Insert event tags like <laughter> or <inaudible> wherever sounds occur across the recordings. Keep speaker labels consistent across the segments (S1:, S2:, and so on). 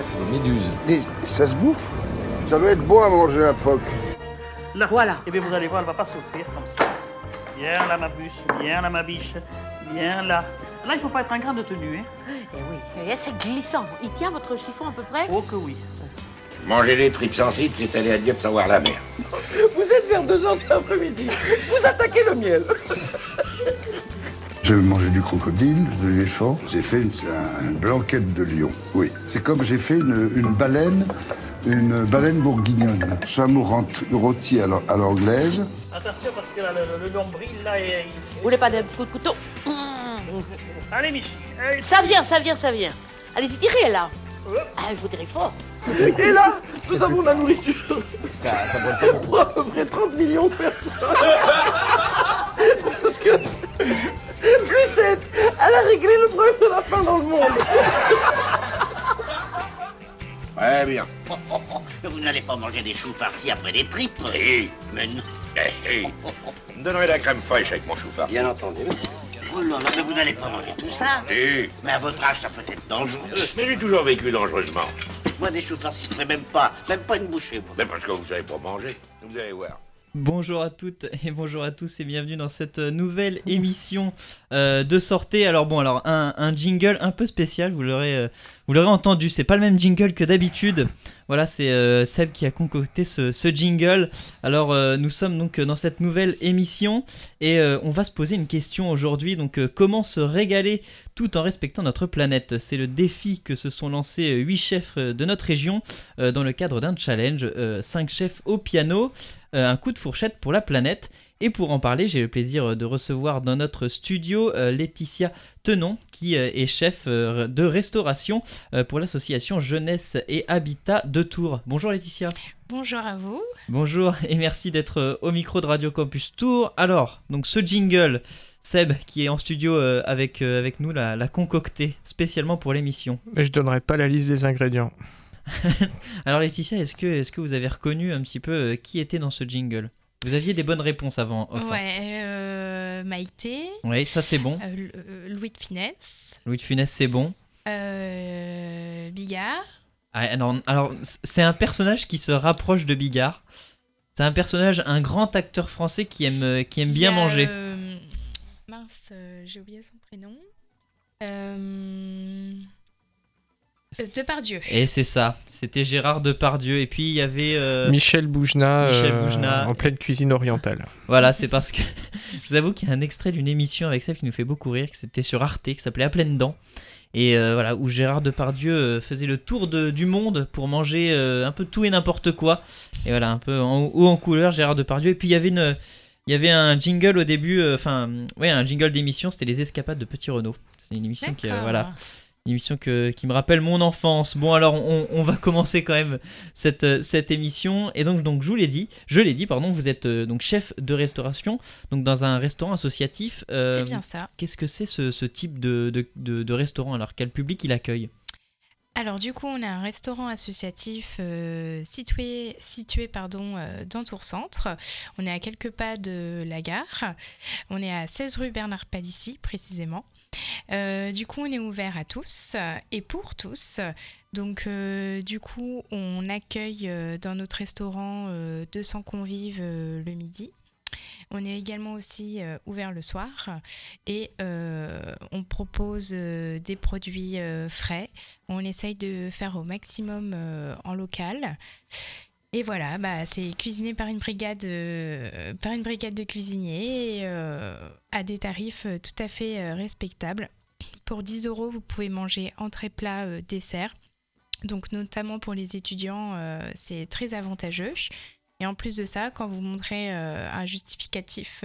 S1: Ça, c'est des méduses.
S2: Et ça se bouffe Ça doit être bon à manger un phoque.
S3: Là.
S4: Voilà.
S3: Et bien vous allez voir, elle va pas souffrir comme ça. Bien là, ma bûche, bien là, ma biche, bien là. Là, il faut pas être un grain de tenue, hein.
S4: Eh oui, et c'est glissant. Il tient votre chiffon à peu près?
S3: Oh que oui.
S5: Manger des tripes sensibles, c'est aller à Dieppe sans voir la mer.
S6: Vous êtes vers 2 heures de l'après-midi. Vous attaquez le miel.
S2: J'ai mangé du crocodile, de l'éléphant. J'ai fait une, un- une blanquette de lion. Oui. C'est comme j'ai fait une, une baleine, une baleine bourguignonne. Chameau rôti à l'an- à l'anglaise.
S3: Attention parce que là, le, le nombril, là, est...
S4: Vous voulez pas d'un petit coup de couteau? Mmh.
S3: Allez, Mich. Allez,
S4: Ça vient, ça vient, ça vient. Allez-y, tirez là.
S3: Hop.
S4: Ah, il faut tirer fort.
S6: Et là, nous avons la nourriture. <laughs> Pour à peu près 30 millions de personnes. <laughs> Parce que Lucette, elle a réglé le problème de la faim dans le monde.
S5: Très bien. <laughs>
S7: Vous n'allez pas manger des choux farcis après des tripes
S5: Si,
S7: Mais non.
S5: eh, <laughs> si. Vous me donnerez de la crème fraîche avec mon chou farci.
S7: Bien entendu. Oh là là, mais vous n'allez pas manger tout ça
S5: Si,
S7: Mais à votre âge, ça peut être dangereux.
S5: mais j'ai toujours vécu dangereusement.
S7: Moi, des choux farcis, je ferais même pas, même pas une bouchée, moi.
S5: Mais parce que vous savez pas manger. Vous allez voir.
S8: Bonjour à toutes et bonjour à tous et bienvenue dans cette nouvelle émission euh, de sortie. Alors bon, alors un, jingle un peu spécial, vous l'aurez euh, vous l'aurez entendu, c'est pas le même jingle que d'habitude. Voilà, c'est euh, Seb qui a concocté ce, jingle. Alors nous sommes donc dans cette nouvelle émission et on va se poser une question aujourd'hui. Donc comment se régaler tout en respectant notre planète? C'est le défi que se sont lancés 8 chefs de notre région dans le cadre d'un challenge. 5 chefs au piano un coup de fourchette pour la planète. Et pour en parler, j'ai le plaisir de recevoir dans notre studio euh, Laetitia Tenon, qui euh, est chef euh, de restauration euh, pour l'association Jeunesse et Habitat de Tours. Bonjour Laetitia.
S9: Bonjour à vous.
S8: Bonjour et merci d'être euh, au micro de Radio Campus Tours. Alors, donc ce jingle, Seb qui est en studio euh, avec, euh, avec nous l'a concocté spécialement pour l'émission.
S10: Mais je donnerai pas la liste des ingrédients. <laughs>
S8: Alors Laetitia, est-ce que, est que vous avez reconnu un petit peu euh, qui était dans ce jingle? Vous aviez des bonnes réponses avant. enfin.
S9: Ouais, euh, Maïté,
S8: Oui, ça c'est bon.
S9: euh, Louis de Finesse,
S8: Louis de Funès, c'est bon.
S9: euh, Bigard.
S8: Ah, alors, alors, c'est un personnage qui se rapproche de Bigard. C'est un personnage, un grand acteur français qui aime, qui aime bien manger.
S9: mince, j'ai oublié son prénom. Euh, Depardieu.
S8: Et c'est ça, c'était Gérard Depardieu. Et puis il y avait. euh,
S10: Michel Boujna,
S8: Michel
S10: euh,
S8: Boujna.
S10: en pleine cuisine orientale.
S8: Voilà, c'est parce que <laughs> je vous avoue qu'il y a un extrait d'une émission avec ça qui nous fait beaucoup rire, que c'était sur Arte, qui s'appelait À pleines dents. Et euh, voilà, où Gérard Depardieu euh, faisait le tour de- du monde pour manger euh, un peu tout et n'importe quoi. Et voilà, un peu en haut en couleur, Gérard Depardieu. Et puis il y avait une. Il y avait un jingle au début, euh, enfin, ouais, un jingle d'émission, c'était les escapades de Petit Renault. C'est une émission qui, euh, voilà, une émission que, qui me rappelle mon enfance. Bon, alors on, on va commencer quand même cette, euh, cette émission. Et donc, donc je vous l'ai dit, je l'ai dit, pardon, vous êtes euh, donc chef de restauration, donc dans un restaurant associatif. Euh,
S9: C'est bien ça.
S8: Qu'est-ce que c'est ce, ce type de, de, de- de restaurant? Alors, quel public il accueille?
S9: Alors du coup, on a un restaurant associatif euh, situé, situé pardon, euh, dans Tours Centre. On est à quelques pas de la gare. On est à 16 rue Bernard Palissy précisément. Euh, du coup, on est ouvert à tous et pour tous. Donc euh, du coup, on accueille euh, dans notre restaurant euh, 200 convives euh, le midi. On est également aussi euh, ouvert le soir et euh, on propose euh, des produits euh, frais. On essaye de faire au maximum euh, en local. Et voilà, bah, c'est cuisiné par une brigade, euh, de cuisiniers euh, à des tarifs euh, tout à fait respectables. Pour 10 euros, vous pouvez manger entrée, plat, dessert. Donc notamment pour les étudiants, c'est très avantageux. Et en plus de ça, quand vous montrez un justificatif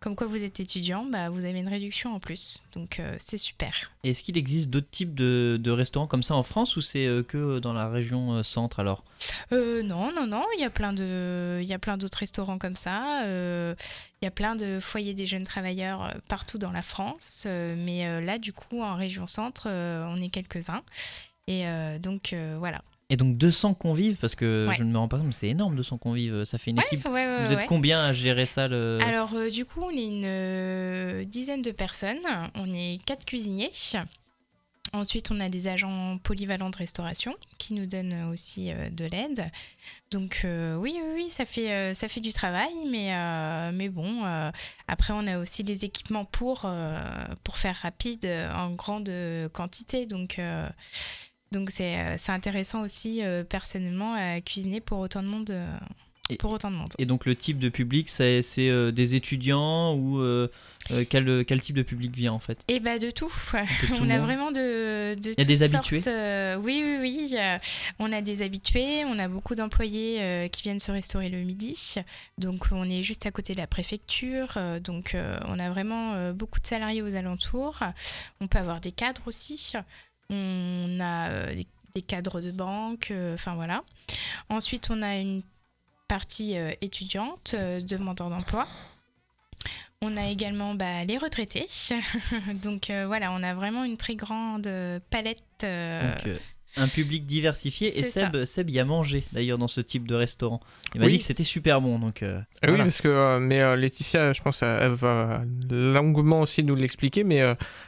S9: comme quoi vous êtes étudiant, bah, vous avez une réduction en plus. Donc euh, c'est super.
S8: Et Est-ce qu'il existe d'autres types de, de restaurants comme ça en France ou c'est euh, que dans la région euh, centre alors?
S9: Non, non, non, il y a plein de, il y a plein d'autres restaurants comme ça. il y a plein de foyers des jeunes travailleurs partout dans la France. mais là, du coup, en région centre, on est quelques-uns. Et donc voilà.
S8: Et donc 200 convives, parce que
S9: Ouais.
S8: je ne me rends pas compte, c'est énorme 200 convives, ça fait une
S9: Ouais,
S8: équipe.
S9: ouais,
S8: Vous êtes combien à gérer ça le...
S9: Alors, euh, du coup, on est une euh, dizaine de personnes. On est quatre cuisiniers. Ensuite, on a des agents polyvalents de restauration qui nous donnent aussi euh, de l'aide. Donc euh, oui, oui, oui, ça fait, euh, ça fait du travail, mais, mais bon, après on a aussi les équipements pour, pour faire rapide en grande quantité. Donc donc c'est euh, c'est intéressant aussi euh, personnellement à cuisiner pour autant de monde. euh,
S8: Et-
S9: pour autant de monde.
S8: Et donc le type de public, c'est euh, des étudiants ou euh, quel, quel type de public vient en fait?
S9: Et bah de tout. <laughs>
S8: tout
S9: on a vraiment de, de
S8: y a des habitués
S9: euh, oui, oui, oui. on a des habitués. On a beaucoup d'employés qui viennent se restaurer le midi. Donc on est juste à côté de la préfecture. donc on a vraiment beaucoup de salariés aux alentours. On peut avoir des cadres aussi. On a euh, des, des cadres de banque. euh, Enfin voilà. Ensuite on a une partie euh, étudiante, euh, demandeur d'emploi. On a également bah, les retraités. <laughs> Donc euh, voilà, on a vraiment une très grande palette. euh,
S8: Donc, euh, un public diversifié. Et Seb, Seb y a mangé d'ailleurs dans ce type de restaurant. Il m'a
S10: Oui.
S8: dit que c'était super bon. Donc, voilà.
S10: Oui, parce que euh, mais euh, Laetitia, je pense, elle va longuement aussi nous l'expliquer, mais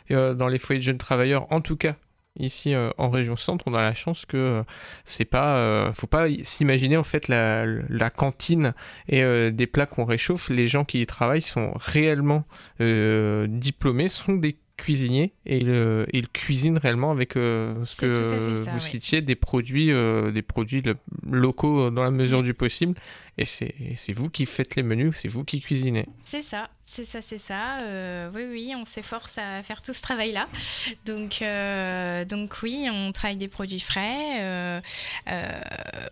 S10: dans les foyers de jeunes travailleurs, en tout cas ici euh, en région centre, on a la chance que euh, c'est pas, euh, faut pas s'imaginer en fait la, la cantine et des plats qu'on réchauffe. Les gens qui y travaillent sont réellement diplômés, sont des cuisiniers et euh, ils cuisinent réellement avec euh, ce que
S9: ça,
S10: vous citiez des produits euh, des produits lo- locaux dans la mesure du possible et c'est vous qui faites les menus c'est vous qui cuisinez
S9: C'est ça, c'est ça, c'est ça. Euh, oui, oui, on s'efforce à faire tout ce travail-là. Donc, donc oui, on travaille des produits frais.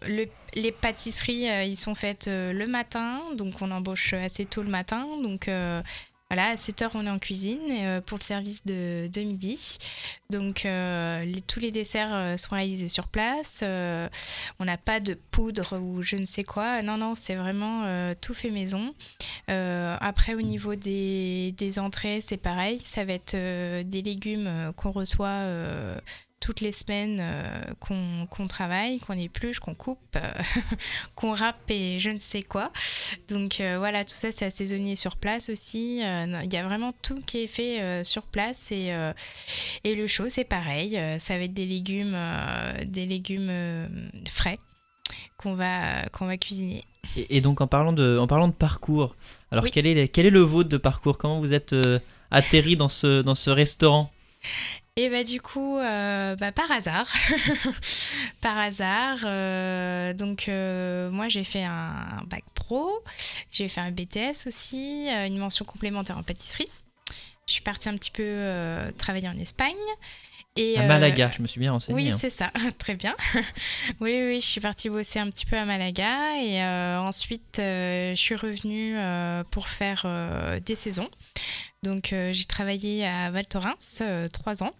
S9: Le- les pâtisseries, ils sont faites le matin, donc on embauche assez tôt le matin. Donc voilà, à 7 heures, on est en cuisine euh, pour le service de, midi. Donc euh, tous les desserts euh, sont réalisés sur place. On n'a pas de poudre ou je ne sais quoi. Non, non, c'est vraiment tout fait maison. Après, au niveau des, entrées, c'est pareil. Ça va être des légumes qu'on reçoit toutes les semaines, euh, qu'on travaille, qu'on épluche, qu'on coupe, euh, <laughs> qu'on râpe et je ne sais quoi. Donc euh, voilà, tout ça, c'est assaisonné sur place aussi. Il y a vraiment tout qui est fait sur place. Et, et le chaud, c'est pareil. Ça va être des légumes, des légumes frais qu'on va, qu'on va cuisiner.
S8: Et, et donc en parlant de, en parlant de parcours, alors
S9: Oui.
S8: quel, est, quel est le vôtre de parcours? Comment vous êtes atterri dans ce, dans ce restaurant?
S9: Et bah du coup, euh, bah, par hasard, <laughs> par hasard, euh, donc euh, moi j'ai fait un bac pro, j'ai fait un BTS aussi, une mention complémentaire en pâtisserie. Je suis partie un petit peu travailler en Espagne. Et,
S8: À Malaga, je me suis bien renseigné.
S9: oui,
S8: hein.
S9: c'est ça, <laughs> très bien. <laughs> oui, oui, je suis partie bosser un petit peu à Malaga et ensuite je suis revenue pour faire des saisons. Donc j'ai travaillé à Val Thorens trois ans.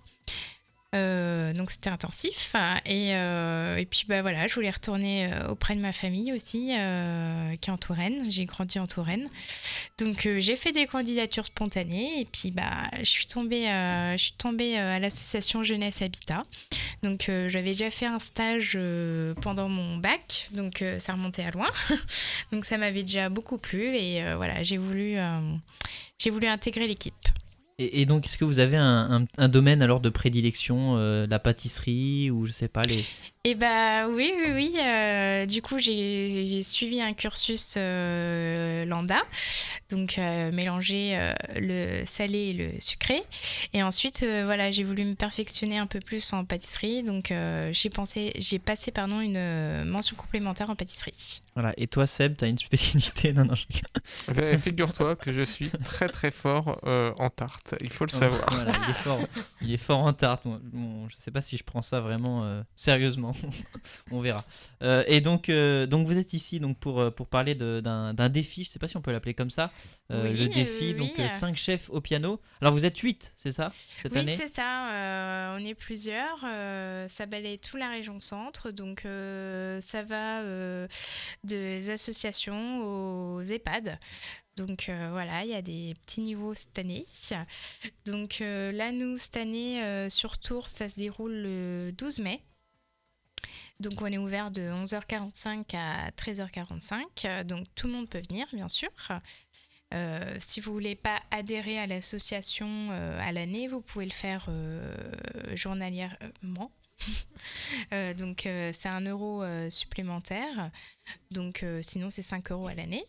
S9: Euh, donc c'était intensif. Et, euh, et puis bah voilà je voulais retourner euh, auprès de ma famille aussi qui est en Touraine. J'ai grandi en Touraine. Donc j'ai fait des candidatures spontanées. Et puis bah je suis tombée je suis tombée à l'association Jeunesse Habitat. Donc j'avais déjà fait un stage pendant mon bac, donc ça remontait à loin. <laughs> donc ça m'avait déjà beaucoup plu. Et voilà, j'ai voulu, j'ai voulu intégrer l'équipe.
S8: Et, donc, est-ce que vous avez un domaine alors de prédilection, euh, la pâtisserie ou je sais pas les.
S9: Et bah oui, oui, oui. euh, du coup, j'ai suivi un cursus euh, lambda, donc euh, mélanger euh, le salé et le sucré. Et ensuite, euh, voilà, j'ai voulu me perfectionner un peu plus en pâtisserie, donc euh, j'ai pensé, j'ai passé pardon une mention complémentaire en pâtisserie.
S8: Voilà. Et toi, Seb, t'as une spécialité? <laughs> Non, non. je.
S10: Eh, Figure-toi que je suis très très fort euh, en tarte, il faut le savoir.
S8: voilà, il est fort. Il est fort en tarte. Moi, bon, je sais pas si je prends ça vraiment euh, sérieusement. <laughs> on verra. Euh, et donc, euh, donc vous êtes ici donc pour euh, pour parler d'un défi. Je sais pas si on peut l'appeler comme ça. Euh,
S9: Oui,
S8: le défi. donc
S9: oui.
S8: euh, cinq chefs au piano. Alors vous êtes 8 c'est ça cette
S9: oui,
S8: année?
S9: c'est ça. on est plusieurs. ça balaye toute la région centre. Donc, ça va des associations aux EHPAD. Donc, euh, voilà, il y a des petits niveaux cette année. Donc, euh, là, nous, cette année, euh, sur Tours, ça se déroule le 12 mai. Donc, on est ouvert de 11h45 à 13h45. euh, Donc, tout le monde peut venir, bien sûr. Euh, si vous voulez pas adhérer à l'association euh, à l'année, vous pouvez le faire journalièrement. <laughs> Donc c'est un euro supplémentaire. Donc sinon c'est 5 euros à l'année.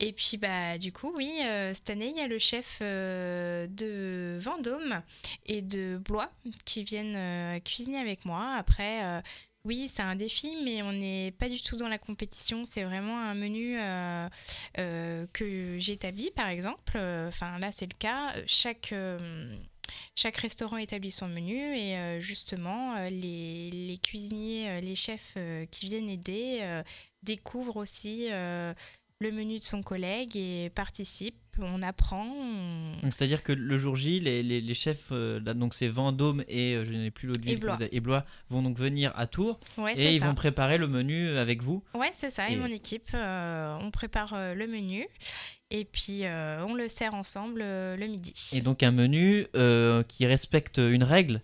S9: Et puis bah du coup oui, cette année il y a le chef de Vendôme et de Blois qui viennent cuisiner avec moi. Après oui, c'est un défi, mais on n'est pas du tout dans la compétition. C'est vraiment un menu euh, euh, que j'établis, par exemple. Enfin, là, c'est le cas. Chaque, euh, restaurant établit son menu et justement, les, cuisiniers, les chefs qui viennent aider découvrent aussi le menu de son collègue et participent. On apprend. on-
S8: Donc, C'est-à-dire que le jour J, les, les- les chefs, euh, là, donc c'est Vendôme et euh, je n'ai plus l'autre ville,
S9: Blois.
S8: avez- et Blois, vont donc venir à Tours
S9: Ouais,
S8: et ils
S9: ça.
S8: vont préparer le menu avec vous.
S9: Ouais, c'est ça. Et,
S8: Et-
S9: mon équipe, euh, on prépare le menu et puis euh, on le sert ensemble euh, le midi.
S8: Et donc un menu euh, qui respecte une règle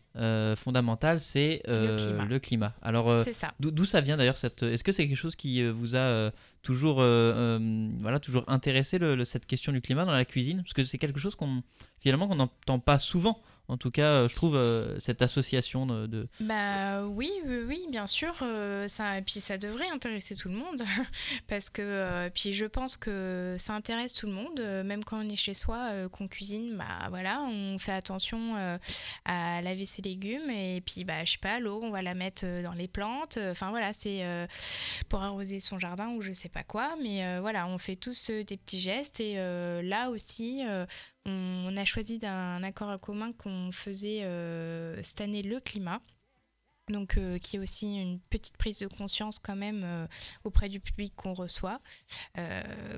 S8: fondamentale, c'est
S9: Le climat.
S8: Alors euh,
S9: C'est ça.
S8: d'où ça vient d'ailleurs cette Est-ce que c'est quelque chose qui vous a toujours voilà toujours intéressé le- le- cette question du climat dans la cuisine? Parce que c'est quelque chose qu'on finalement qu'on n'entend pas souvent. En tout cas, euh, je trouve euh, cette association de,
S9: Bah oui, oui, bien sûr. euh, ça, et puis ça devrait intéresser tout le monde. <laughs> parce que puis je pense que ça intéresse tout le monde. même quand on est chez soi, qu'on cuisine, bah voilà, on fait attention à laver ses légumes. Et puis, bah, je sais pas, l'eau, on va la mettre dans les plantes. Enfin voilà, c'est pour arroser son jardin ou je sais pas quoi. Mais voilà, on fait tous des petits gestes. Et là aussi, on, a choisi d'un accord commun qu'on faisait euh, cette année le climat. Donc, euh, qui est aussi une petite prise de conscience quand même euh, auprès du public qu'on reçoit.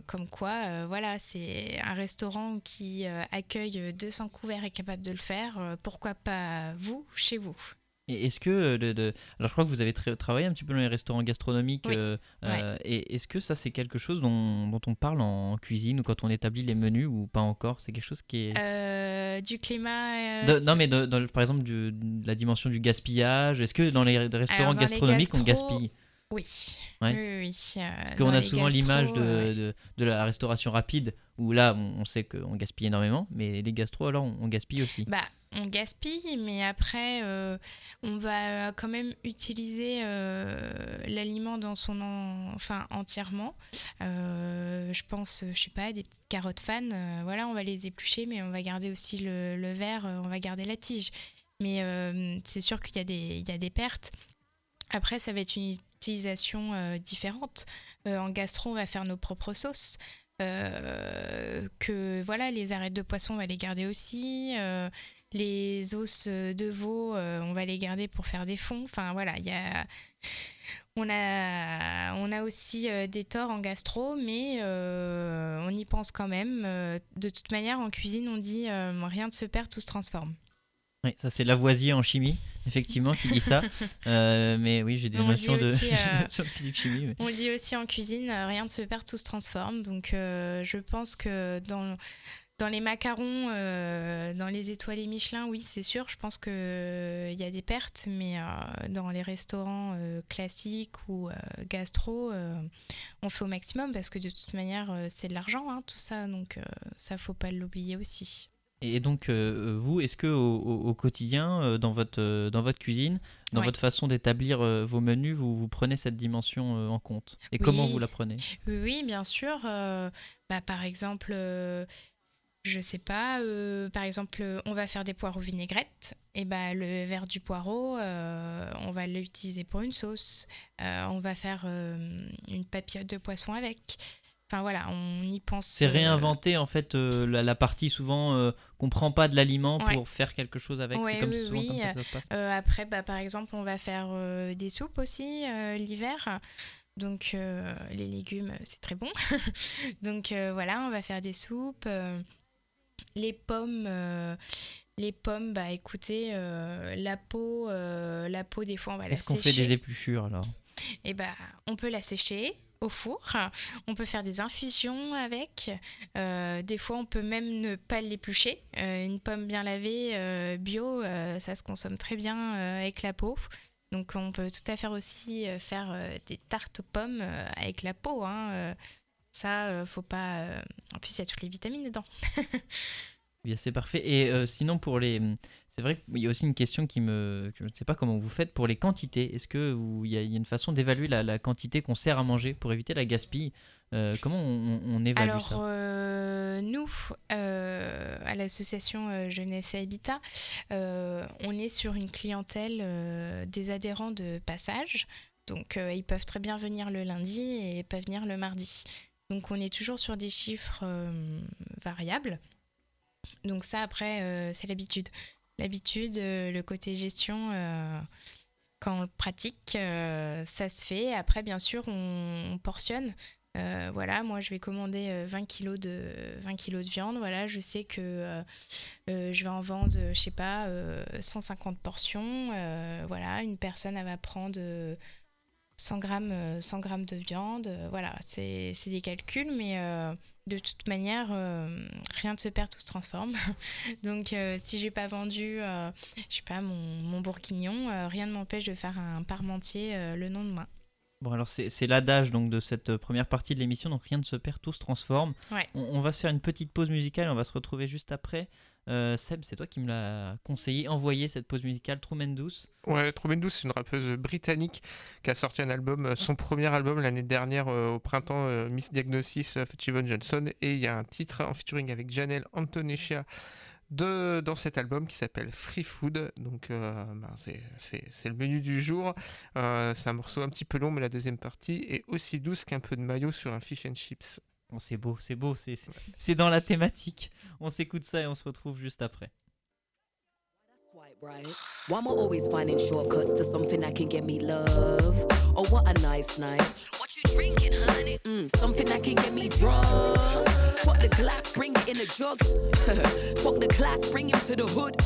S9: Comme quoi, voilà, c'est un restaurant qui accueille 200 couverts et capable de le faire. pourquoi pas vous, chez vous?
S8: Et est-ce que euh, de, de- alors je crois que vous avez tra- travaillé un petit peu dans les restaurants gastronomiques
S9: Oui.
S8: euh, euh, et est-ce que ça c'est quelque chose dont, dont on parle en cuisine ou quand on établit les menus ou pas encore? C'est quelque chose qui est
S9: Euh, Du climat. euh,
S8: De- non, mais par exemple, du- de la dimension du gaspillage. Est-ce que dans les restaurants
S9: Alors, dans les
S8: gastronomiques, on gaspille?
S9: Oui.
S8: Ouais.
S9: Oui, euh,
S8: Parce qu'on a souvent l'image de,
S9: ouais.
S8: de, de la restauration rapide, où là, on, on sait qu'on gaspille énormément, mais les gastros, alors, on, on gaspille aussi.
S9: Bah, on gaspille, mais après, euh, on va quand même utiliser euh, l'aliment dans son en- enfin entièrement. Euh, je pense, je sais pas, des petites carottes fan, euh, voilà, on va les éplucher, mais on va garder aussi le, le verre, euh, on va garder la tige. Mais euh, c'est sûr qu'il y, a des- y a des pertes. Après, ça va être une utilisation euh, différente. Euh, en gastro, on va faire nos propres sauces. Euh, que voilà, les arêtes de poisson, on va les garder aussi. Euh, les os de veau, euh, on va les garder pour faire des fonds. Enfin voilà, il y a. On a, on a aussi euh, des torts en gastro, mais euh, on y pense quand même. Euh, de toute manière, en cuisine, on dit euh, rien ne se perd, tout se transforme.
S8: Oui, ça, c'est Lavoisier en chimie, effectivement, qui dit ça. <laughs> Euh, mais oui, j'ai des
S9: On
S8: notions de,
S9: aussi, <laughs> euh,
S8: physique-chimie. mais-
S9: On dit aussi en cuisine, euh, rien ne se perd, tout se transforme. Donc euh, je pense que dans, dans les macarons, euh, dans les étoilés Michelin, oui, c'est sûr, je pense qu'il il y a des pertes, mais euh, dans les restaurants euh, classiques ou gastro, on fait au maximum parce que de toute manière, c'est de l'argent, hein, tout ça, donc ça, faut pas l'oublier aussi.
S8: Et donc, vous, est-ce que au, quotidien, dans votre, dans votre cuisine, dans
S9: Ouais.
S8: votre façon d'établir vos menus, vous, vous prenez cette dimension en compte? Et
S9: Oui.
S8: comment vous la prenez?
S9: Oui, bien sûr. bah, par exemple, je sais pas, euh, par exemple, on va faire des poireaux vinaigrettes. Et bah, le verre du poireau, euh, on va l'utiliser pour une sauce. Euh, on va faire une papillote de poisson avec. Enfin voilà, on y pense.
S8: C'est réinventer en fait la, la partie souvent qu'on prend pas de l'aliment
S9: Ouais.
S8: pour faire quelque chose avec.
S9: Ouais,
S8: c'est comme
S9: oui,
S8: souvent
S9: oui.
S8: comme ça que ça se passe.
S9: Après, bah, par exemple, on va faire des soupes aussi l'hiver. Donc, euh, les légumes, c'est très bon. <laughs> Donc, euh, voilà, on va faire des soupes. euh, les pommes, euh, les pommes, bah écoutez, euh, la peau, euh, la peau, des fois, on va la
S8: Est-ce qu'on
S9: sécher.
S8: fait des épluchures alors?
S9: Et bah, on peut la sécher au four. On peut faire des infusions avec. Euh, des fois, on peut même ne pas l'éplucher. Euh, une pomme bien lavée, euh, bio, ça se consomme très bien avec la peau. Donc, on peut tout à fait aussi faire des tartes aux pommes avec la peau. hein. Ça, euh, faut pas. euh, En plus, il y a toutes les vitamines dedans. <laughs>
S8: Bien, c'est parfait. Et euh, sinon, pour les. C'est vrai qu'il y a aussi une question qui me. Je ne sais pas comment vous faites pour les quantités. Est-ce que vous- il y, a une façon d'évaluer la, la quantité qu'on sert à manger pour éviter la gaspille Euh, Comment on, évalue
S9: Alors,
S8: ça?
S9: euh, nous, à l'association Jeunesse et Habitat, on est sur une clientèle des adhérents de passage. Donc, ils peuvent très bien venir le lundi et peuvent venir le mardi. Donc, on est toujours sur des chiffres euh, variables. Donc, ça, après, euh, c'est l'habitude. L'habitude, euh, le côté gestion. quand on pratique, ça se fait. Après, bien sûr, on, on portionne. Voilà, moi je vais commander euh, 20 kilos de 20 kilos de viande. Voilà, je sais que je vais en vendre, je sais pas, euh, 150 portions. Voilà, une personne elle va prendre 100 grammes, euh, 100 grammes de viande. Euh, voilà, c'est des calculs, mais euh, de toute manière, euh, rien ne se perd, tout se transforme. <laughs> Donc, euh, si j'ai pas vendu, euh, je sais pas, mon, mon bourguignon, euh, rien ne m'empêche de faire un parmentier euh, le lendemain.
S8: Bon, alors c'est l'adage donc de cette euh, première partie de l'émission, donc rien ne se perd, tout se transforme.
S9: Ouais.
S8: On, on va se faire une petite pause musicale, on va se retrouver juste après. Euh, Seb, c'est toi qui me l'as conseillé, envoyé cette pause musicale, Truman Douce.
S10: Ouais, Truman Douce, c'est une rappeuse britannique qui a sorti un album, euh, son premier album l'année dernière euh, au printemps, Miss Diagnosis, Yvonne Johnson, et il y a un titre en featuring avec Janelle Antonescia de, dans cet album qui s'appelle Free Food. Donc, ben, c'est- le menu du jour. C'est un morceau un petit peu long, mais la deuxième partie est aussi douce qu'un peu de maillot sur un fish and chips.
S8: Oh, c'est beau, c'est beau, c'est c'est- c'est dans la thématique. On s'écoute ça et on se retrouve juste après.
S1: right? Why am I always finding shortcuts to something that can get me love? Oh, what a nice night. What you drinking, honey? Mm, something that can get me drunk. Fuck the glass, bring it in a jug. <laughs> Fuck the class, bring him to the hood.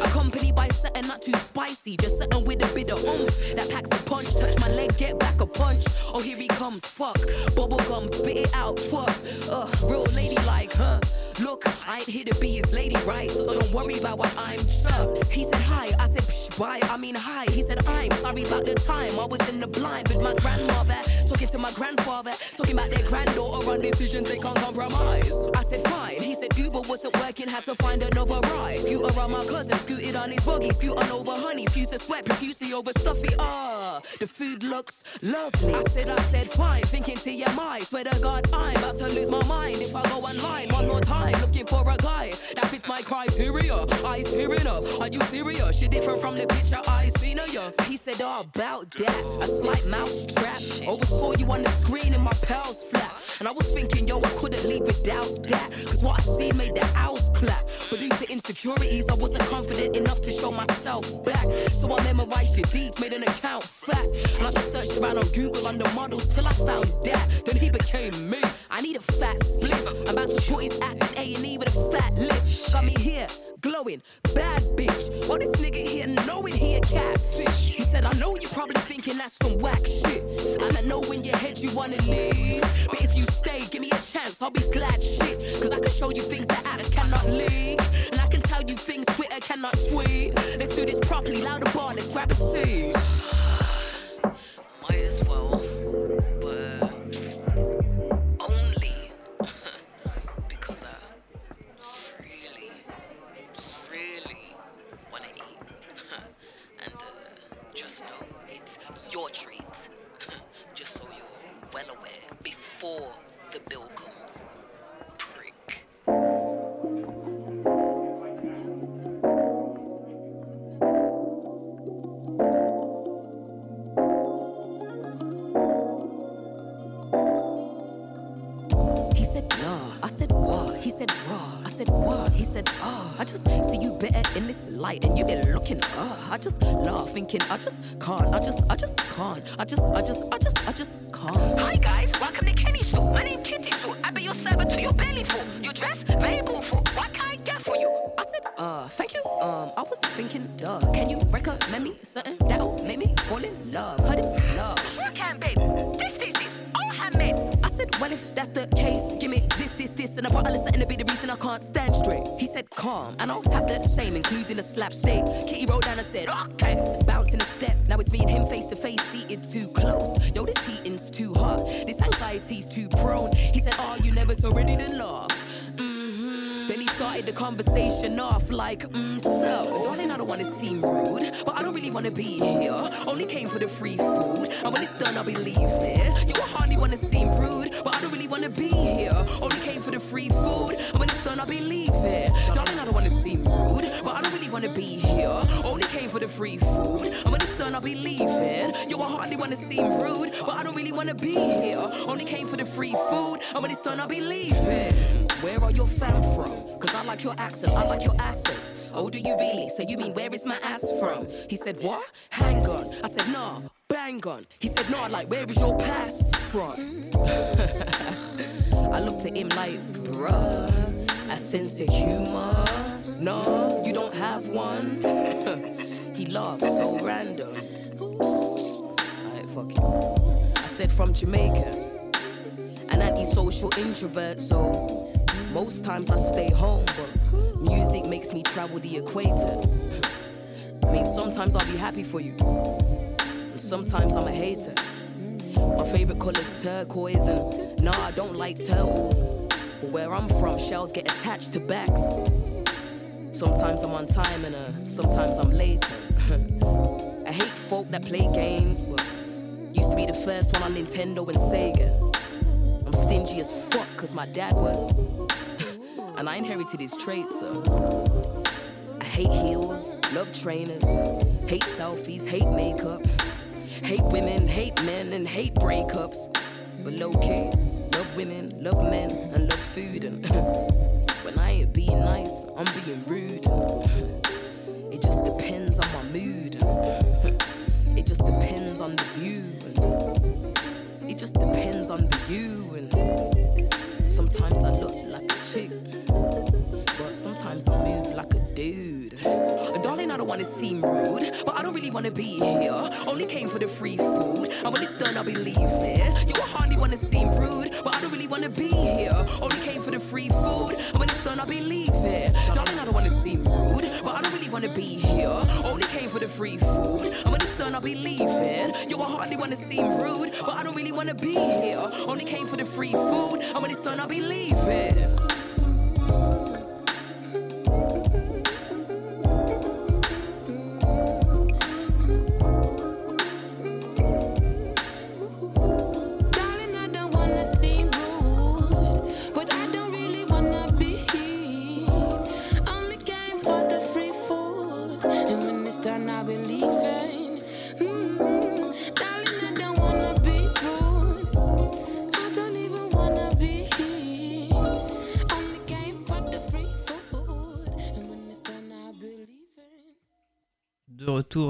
S1: Accompanied by something not too spicy, just something with a bit of oomph that packs a punch. Touch my leg, get back a punch. Oh, here he comes, fuck. Bubble gum, spit it out, what? Uh, real lady like, huh? Look, I ain't here to be his lady, right? So don't worry about what I'm stuck. He said hi, I said psh, bye, I mean hi. He said I'm sorry about the time I was in the blind with my grandmother, talking to my grandfather, talking about their granddaughter on decisions they can't compromise. I said fine. He said Uber wasn't working, had to find another ride. Scooter around my cousin, scooted on his buggy, scoot on over honey, excuse the sweat, profusely over stuffy. Ah, the food looks lovely. I said, I said fine, thinking mind. Swear to God, I'm about to lose my mind if I go online one more time, looking for a guy that fits my criteria. Eyes tearing up, are you serious? You're different from the picture I seen of you. He said, oh, about that, a slight mouse trap. Oversaw you on the screen in my pals flat. And I was thinking, yo, I couldn't leave without that. Cause what I seen made the owls clap. But these to insecurities, I wasn't confident enough to show myself back. So I memorized the deeds, made an account fast. And I just searched around on Google under models till I found that. Then he became me. I need a fat split. I'm about to put his ass in A&E with a fat lip. Got me here, glowing, bad bitch. While this nigga here knowing he a catfish. Said, I know you're probably thinking that's some whack shit. And I know in your head you wanna leave. But if you stay, give me a chance, I'll be glad shit. Cause I can show you things that apps cannot leak. And I can tell you things Twitter cannot tweet. Let's do this properly, louder bar, let's grab a seat. <sighs> Might as well, light and you been looking, ah. I just laugh thinking, I just can't. I just, I just can't. I just, I just, I just, I just can't.
S11: Hi guys, welcome to Kenny's store. My name Kitty Suit. I be your server to your belly full. You dress very beautiful. What can I get for you?
S1: I said, uh, thank you. Um, I was thinking, duh. Can you recommend me something that'll make me fall in love? Heard it, love.
S11: Sure can, babe. This, this, this. All handmade.
S1: I said, well, if that's the case, give me this, and a bottle of something to be the reason I can't stand straight. He said, calm, and I'll have the same, including a slap state. Kitty rolled down and said, okay. Bouncing a step, now it's me and him face to face, seated too close. Yo, this heating's too hot, this anxiety's too prone. He said, oh, you never so ready to laugh. Mhm. Then he started the conversation off like, mm, so, darling, I don't wanna seem rude, but I don't really wanna be here. Only came for the free food, and when it's done, I'll be leaving. You hardly wanna seem rude, but don't really wanna be here. Only came for the free food, and when it's done, I'll be leaving. Darling, I don't wanna seem rude, but I don't really wanna be here. Only came for the free food, and when it's done, I'll be leaving. You will hardly wanna seem rude, but I don't really wanna be here. Only came for the free food, and when it's done, I'll be leaving. Where are your fam from? Cause I like your accent, I like your assets. Oh, do you really? So you mean where is my ass from? He said, What? Hang on. I said, Nah, bang on. He said, No, Nah, like, where is your from? <laughs> I looked at him like, Bruh, a sense of humor. No, you don't have one. <laughs> he laughed so random. Alright, fuck it. I said, From Jamaica an antisocial introvert, so most times I stay home, but music makes me travel the equator. I mean, sometimes I'll be happy for you, sometimes I'm a hater. My favorite color's turquoise, and nah, I don't like turtles. But where I'm from, shells get attached to backs. Sometimes I'm on time, and uh, sometimes I'm later. <laughs> I hate folk that play games, used to be the first one on Nintendo and Sega. I'm stingy as fuck, cause my dad was. <laughs> and I inherited his traits, so. I hate heels, love trainers, hate selfies, hate makeup, hate women, hate men, and hate breakups. But low key, love women, love men, and love food. And <laughs> when I ain't being nice, I'm being rude. <laughs> It just depends on my mood. <laughs> It just depends on the view. It just depends on the view. And sometimes I look like a chick, but sometimes I move like a dude. I don't wanna seem rude, but I don't really wanna be here. Only came for the free food, and when it's done, I'll be leaving. You will hardly wanna seem rude, but I don't really wanna be here. Only came for the free food, and when it's done, I'll be leaving. Darling, I don't wanna seem rude, but I don't really wanna be here. Only came for the free food, and when it's done, I'll be leaving. You will hardly wanna seem rude, but I don't really wanna be here. Only came for the free food, and when it's done, I'll be leaving.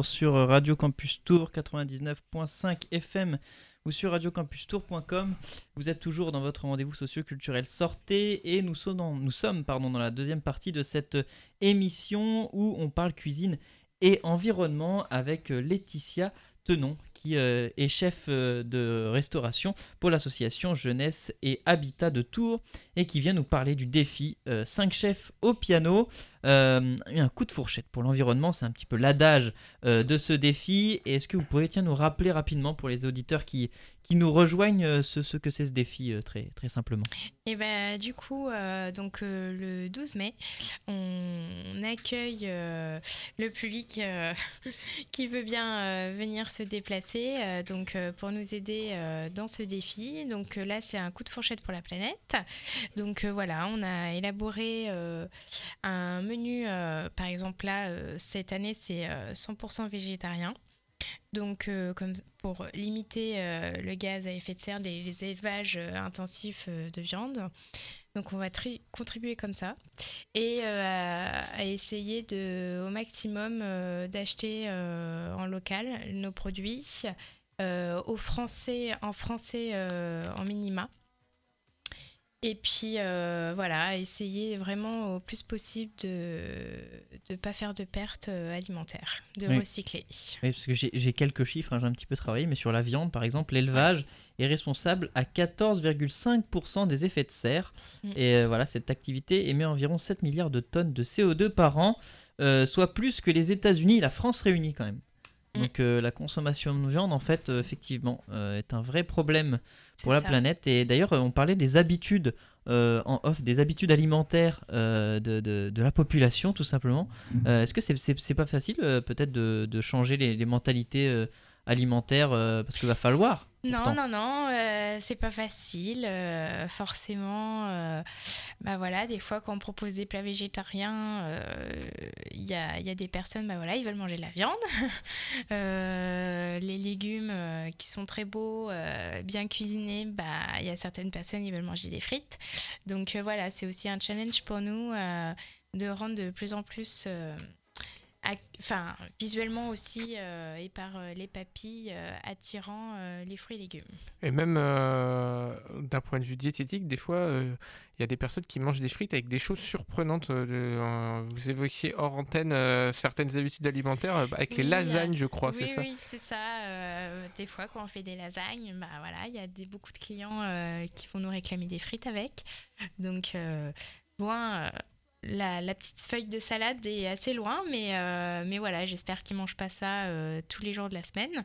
S8: Sur Radio Campus Tour 99.5 FM ou sur radiocampustour.com. Vous êtes toujours dans votre rendez-vous socio-culturel Sortez et nous sommes, dans, dans la deuxième partie de cette émission où on parle cuisine et environnement avec euh, Laetitia Tenon qui euh, est chef euh, de restauration pour l'association Jeunesse et Habitat de Tours et qui vient nous parler du défi 5 chefs au piano. Euh, un coup de fourchette pour l'environnement, c'est un petit peu l'adage euh, de ce défi. Est-ce que vous pourriez tiens, nous rappeler rapidement pour les auditeurs qui, qui nous rejoignent euh, ce, ce que c'est ce défi euh, très, très simplement?
S9: Et bah, du coup, euh, donc, euh, le 12 mai, on accueille euh, le public euh, <laughs> qui veut bien euh, venir se déplacer euh, donc, euh, pour nous aider euh, dans ce défi. Donc là, c'est un coup de fourchette pour la planète. Donc voilà, on a élaboré un menu, par exemple là, cette année, c'est euh, 100% végétarien. Donc, comme pour limiter le gaz à effet de serre des élevages intensifs de viande. Donc, on va tri- contribuer comme ça et euh, à, essayer au maximum euh, d'acheter euh, en local nos produits en français en minima. Et puis euh, voilà, essayer vraiment au plus possible de ne pas faire de pertes euh, alimentaires, de
S8: Oui.
S9: recycler.
S8: Oui, parce que j'ai quelques chiffres, hein, j'ai un petit peu travaillé, mais sur la viande, par exemple, l'élevage est responsable à 14,5% des effets de serre.
S9: Mm.
S8: Et euh, voilà, cette activité émet environ 7 milliards de tonnes de CO2 par an, euh, soit plus que les États-Unis et la France réunis quand même.
S9: Mm.
S8: Donc euh, la consommation de viande, en fait, euh, effectivement, euh, est un vrai problème pour la
S9: ça.
S8: planète. Et d'ailleurs, on parlait des habitudes en off, des habitudes alimentaires de, de- de la population, tout simplement. Euh, Est-ce que c'est c'est pas facile, peut-être, de, de changer les, les mentalités alimentaires Parce qu'il va falloir.
S9: Non, non, non, euh, c'est pas facile. euh, forcément, euh, bah voilà, des fois quand on propose des plats végétariens, il y, a, il y a des personnes, bah voilà, ils veulent manger de la viande. <laughs> Les légumes qui sont très beaux, bien cuisinés, bah il y a certaines personnes, ils veulent manger des frites. Donc voilà, c'est aussi un challenge pour nous de rendre de plus en plus. Enfin, visuellement aussi, euh, et par euh, les papilles, euh, attirant les fruits et légumes.
S10: Et même d'un point de vue diététique, des fois, il y a des personnes qui mangent des frites avec des choses surprenantes. de- vous évoquiez hors antenne certaines habitudes alimentaires avec les lasagnes, je crois,
S9: oui,
S10: c'est ça
S9: Oui, c'est ça. des fois, quand on fait des lasagnes, bah voilà, il y a des, beaucoup de clients qui vont nous réclamer des frites avec. Donc, loin, la, petite feuille de salade est assez loin, mais, euh, mais voilà, j'espère qu'ils mangent pas ça euh, tous les jours de la semaine.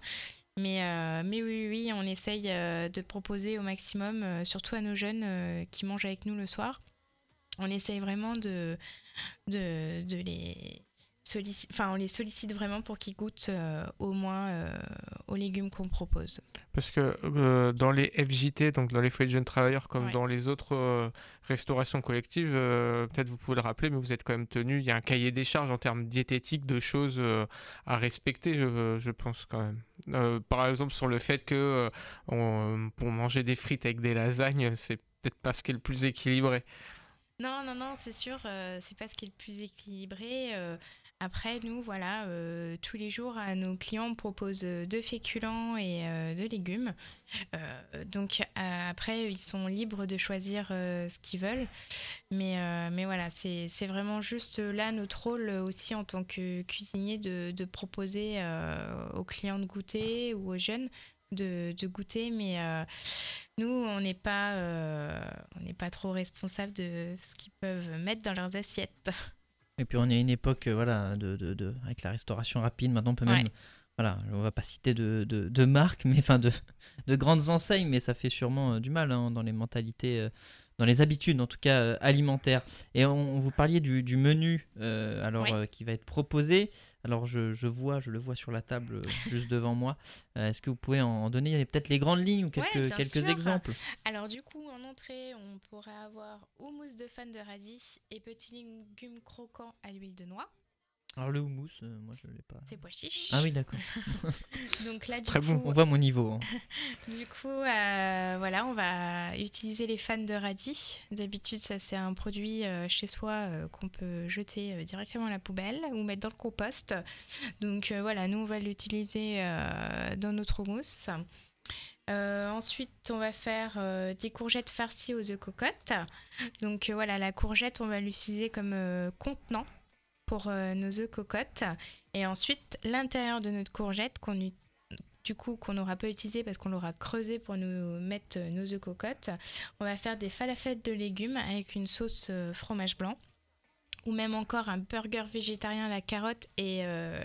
S9: Mais, euh, mais oui, oui, on essaye de proposer au maximum, surtout à nos jeunes qui mangent avec nous le soir. On essaye vraiment de, de les sollicite, enfin on les sollicite vraiment pour qu'ils goûtent euh, au moins euh, aux légumes qu'on propose.
S10: Parce que euh, dans les FJT, donc dans les foyers de jeunes travailleurs, comme
S9: Ouais.
S10: dans les autres restaurations collectives, peut-être vous pouvez le rappeler, mais vous êtes quand même tenu, il y a un cahier des charges en termes diététiques de choses à respecter, je, je pense quand même. Par exemple, sur le fait que on- pour manger des frites avec des lasagnes, c'est peut-être pas ce qui est le plus équilibré.
S9: Non, non, non, c'est sûr, euh, c'est pas ce qui est le plus équilibré. euh, après, nous, voilà, euh, tous les jours, à nos clients, on propose euh, de féculents et euh, de légumes. Euh, donc, après, ils sont libres de choisir ce qu'ils veulent. Mais, mais voilà, c'est vraiment juste là notre rôle aussi en tant que cuisinier de, proposer aux clients de goûter ou aux jeunes de, goûter. Mais nous, on n'est pas, on pas trop responsable de ce qu'ils peuvent mettre dans leurs assiettes.
S8: Et puis on est à une époque, euh, voilà, de, de- de- avec la restauration rapide, maintenant on peut même,
S9: Ouais.
S8: voilà, on va pas citer de, de, de marques, <laughs> mais enfin de, de grandes enseignes, mais ça fait sûrement euh, du mal hein, dans les mentalités, euh, dans les habitudes en tout cas euh, alimentaires. Et on, on vous parliez du, du menu, euh, alors
S9: Oui.
S8: euh, qui va être proposé. Alors je, je vois, je le vois sur la table juste devant moi. Est-ce que vous pouvez en donner peut-être les grandes lignes ou quelques,
S9: Ouais, bien
S8: quelques
S9: sûr.
S8: exemples?
S9: Alors du coup, en entrée, on pourrait avoir houmous de fan de radis et petits légumes croquants à l'huile de noix.
S8: Alors le houmous, euh, moi je l'ai pas.
S9: C'est pois chiche.
S8: Ah oui, d'accord. <laughs>
S9: Donc là, du
S8: très bon.
S9: coup-
S8: On voit mon niveau. hein. <laughs>
S9: Du coup, euh, voilà, on va utiliser les fans de radis. D'habitude, ça c'est un produit euh, chez soi qu'on peut jeter directement à la poubelle ou mettre dans le compost. Donc voilà, nous on va l'utiliser dans notre houmous. Euh, ensuite, on va faire euh, des courgettes farcies aux œufs cocottes. Donc euh, voilà, la courgette, on va l'utiliser comme contenant pour euh, nos œufs cocottes. Et ensuite, l'intérieur de notre courgette qu'on du coup qu'on n'aura pas utilisé parce qu'on l'aura creusé pour nous mettre euh, nos œufs cocottes, on va faire des falafels de légumes avec une sauce euh, fromage blanc ou même encore un burger végétarien à la carotte et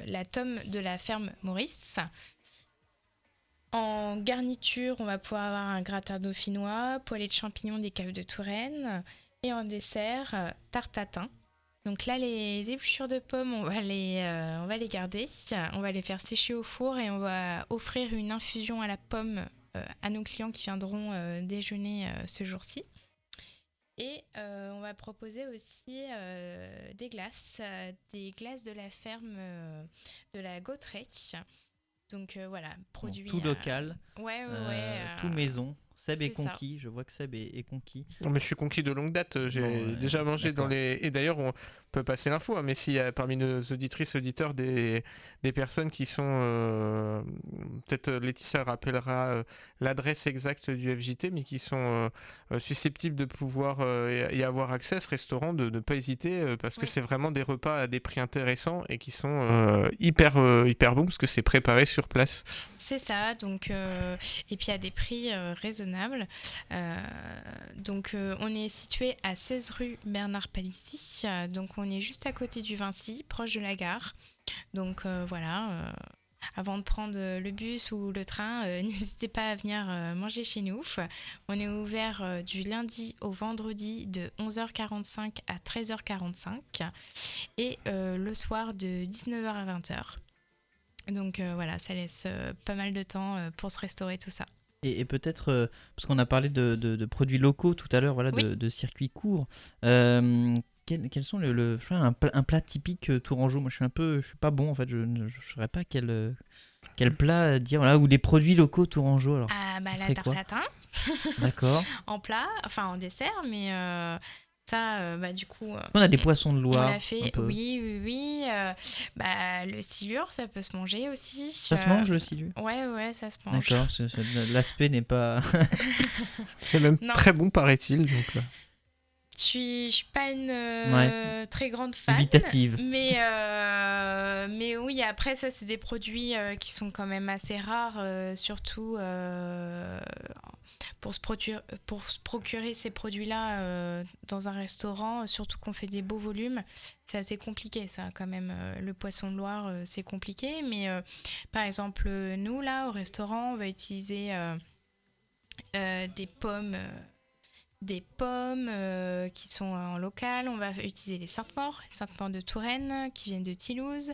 S9: la tome de la ferme Maurice. En garniture, on va pouvoir avoir un gratin dauphinois, poêlée de champignons des caves de Touraine et en dessert, tarte tatin. Donc là, les épluchures de pommes, on va les, euh, on va les garder. On va les faire sécher au four et on va offrir une infusion à la pomme euh, à nos clients qui viendront euh, déjeuner ce jour-ci. Et on va proposer aussi des glaces, des glaces de la ferme de la Gautret. Donc voilà, produit.
S8: tout local,
S9: Ouais, ouais, ouais.
S8: tout maison. Seb est
S9: ça.
S8: conquis, je vois que Seb est, est conquis.
S10: Non, mais je suis conquis de longue date. J'ai
S8: Bon, ouais,
S10: déjà mangé dans les. Et d'ailleurs, on peut passer l'info, hein, mais s'il y a parmi nos auditrices, auditeurs, des, des personnes qui sont. euh, Peut-être euh, Laetitia rappellera euh, l'adresse exacte du FJT, mais qui sont euh, euh, susceptibles de pouvoir euh, y avoir accès à ce restaurant, de ne pas hésiter, euh, parce que c'est vraiment des repas à des prix intéressants et qui sont euh, hyper, euh, hyper bons, parce que c'est préparé sur place.
S9: C'est ça, donc euh, et puis à des prix euh, raisonnables. Euh, donc euh, on est situé à 16 rue Bernard Palissy, euh, donc on est juste à côté du Vinci, proche de la gare. Donc voilà. avant de prendre le bus ou le train, <laughs> n'hésitez pas à venir manger chez nous. On est ouvert du lundi au vendredi de 11h45 à 13h45 et le soir de 19h à 20h. Donc voilà, ça laisse pas mal de temps pour se restaurer tout ça.
S8: Et, et peut-être, euh, parce qu'on a parlé de, de- de produits locaux tout à l'heure, voilà, de,
S9: Oui.
S8: de circuits courts. euh, quels, quels sont le, le- je sais pas, un, plat, un plat typique euh, tourangeau? Moi, je suis un peu, je suis pas bon en fait. Je ne saurais pas quel, euh, quel plat euh, dire. Voilà, ou des produits locaux tourangeaux. Alors,
S9: Ah bah la tarte tatin.
S8: D'accord. <laughs>
S9: en plat, enfin en dessert, mais euh, ça, euh, bah du coup. euh,
S8: On a des poissons de
S9: On
S8: Loire.
S9: l'a fait,
S8: un peu.
S9: oui, oui, oui. euh, bah, le silure, ça peut se manger aussi.
S8: Ça se mange le silure?
S9: Ouais, ouais, ça se mange.
S8: D'accord. L'aspect n'est pas. <laughs> <laughs>
S10: C'est même
S9: Non.
S10: très bon, paraît-il. Donc, euh,
S9: Je suis, je suis pas une euh, très grande fan.
S8: Dubitative.
S9: Mais, euh, mais oui, après, ça, c'est des produits euh, qui sont quand même assez rares, surtout pour, se procurer, pour se procurer ces produits-là dans un restaurant, surtout qu'on fait des beaux volumes. C'est assez compliqué, ça, quand même. Le poisson de Loire, c'est compliqué. Mais par exemple, nous, là, au restaurant, on va utiliser des pommes. Des pommes euh, qui sont en local. On va utiliser les Sainte-Maures, les Sainte-Maures de Touraine qui viennent de Toulouse.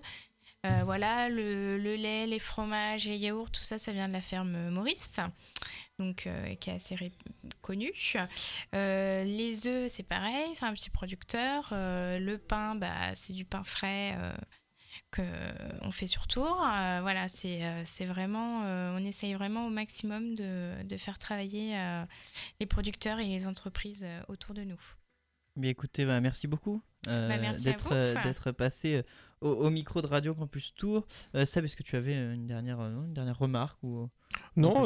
S9: Euh, voilà, le, lait, les fromages, les yaourts, tout ça, ça vient de la ferme Maurice, donc euh, qui est assez connue. Les œufs, c'est pareil, c'est un petit producteur. Le pain, bah, c'est du pain frais que on fait sur tour. Euh, voilà, c'est euh, c'est vraiment, euh, on essaye vraiment au maximum de, de faire travailler euh, les producteurs et les entreprises autour de nous.
S8: Bien écoutez, bah, merci beaucoup euh,
S9: Bah,
S8: d'être euh, passé au, au micro de Radio Campus Tour. Euh, Seb, est-ce que tu avais une dernière, non, une dernière remarque ou
S10: Non,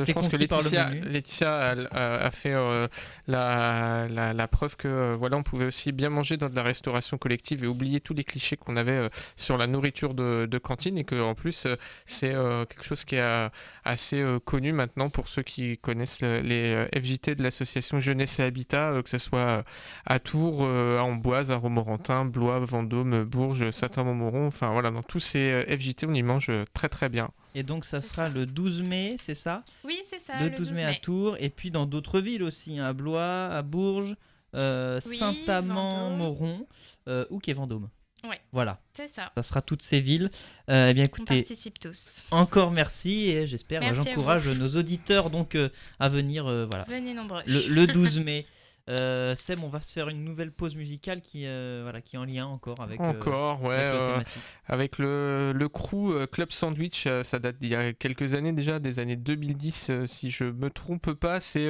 S10: euh, je pense que Laetitia, Laetitia a, fait euh, la, la- la preuve que euh, voilà, on pouvait aussi bien manger dans de la restauration collective et oublier tous les clichés qu'on avait euh, sur la nourriture de, de cantine et que en plus euh, c'est euh, quelque chose qui est euh, assez euh, connu maintenant pour ceux qui connaissent le- les euh, FJT de l'association Jeunesse et Habitat, euh, que ce soit à Tours, euh, à Amboise, à Romorantin, Blois, Vendôme, Bourges, Saint-Montmoron. Enfin voilà, dans tous ces euh, FJT, on y mange euh, très très bien.
S8: Et donc ça sera le 12 mai, c'est ça?
S9: Oui, c'est ça,
S8: Le
S9: le
S8: 12 mai
S9: 12
S8: à. Tours, et puis dans d'autres villes aussi, hein, à Blois, à Bourges, euh,
S9: Oui,
S8: Saint-Amand,
S9: Vendôme.
S8: Moron, euh, ou qui est Vendôme.
S9: Ouais.
S8: Voilà.
S9: C'est ça.
S8: Ça sera toutes ces villes. Euh, eh bien
S9: On
S8: écoutez,
S9: participe tous.
S8: encore merci et j'espère, j'encourage nos auditeurs donc euh, à venir. euh, voilà.
S9: Venez nombreux.
S8: Le, le 12 mai. <laughs> Euh, on va se faire une nouvelle pause musicale qui, euh, voilà, qui est en lien encore avec, euh,
S10: Encore, ouais.
S8: avec la
S10: euh, avec le, le crew Club Sandwich, ça date d'il y a quelques années déjà, des années 2010, euh, si je me trompe pas. C'est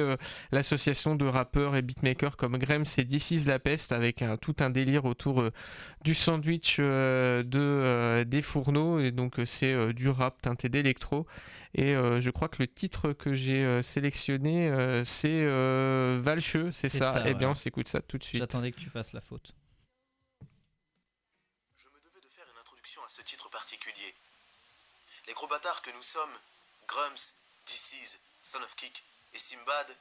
S10: l'association de rappeurs et beatmakers comme Graham, c'est This is la peste, avec un, tout un délire autour du sandwich euh, de, euh, des fourneaux. Et donc, euh, c'est euh, du rap teinté d'électro. Et euh, je crois que le titre que j'ai euh, sélectionné, euh, c'est euh, Valcheux, c'est ça.
S8: ça,
S10: Eh bien,
S8: ouais.
S10: on s'écoute ça tout de suite.
S8: J'attendais que tu fasses la faute.
S12: introduction à ce titre particulier. Les gros bâtards que nous sommes, Grums, DC's, Son of Kick et Simbad,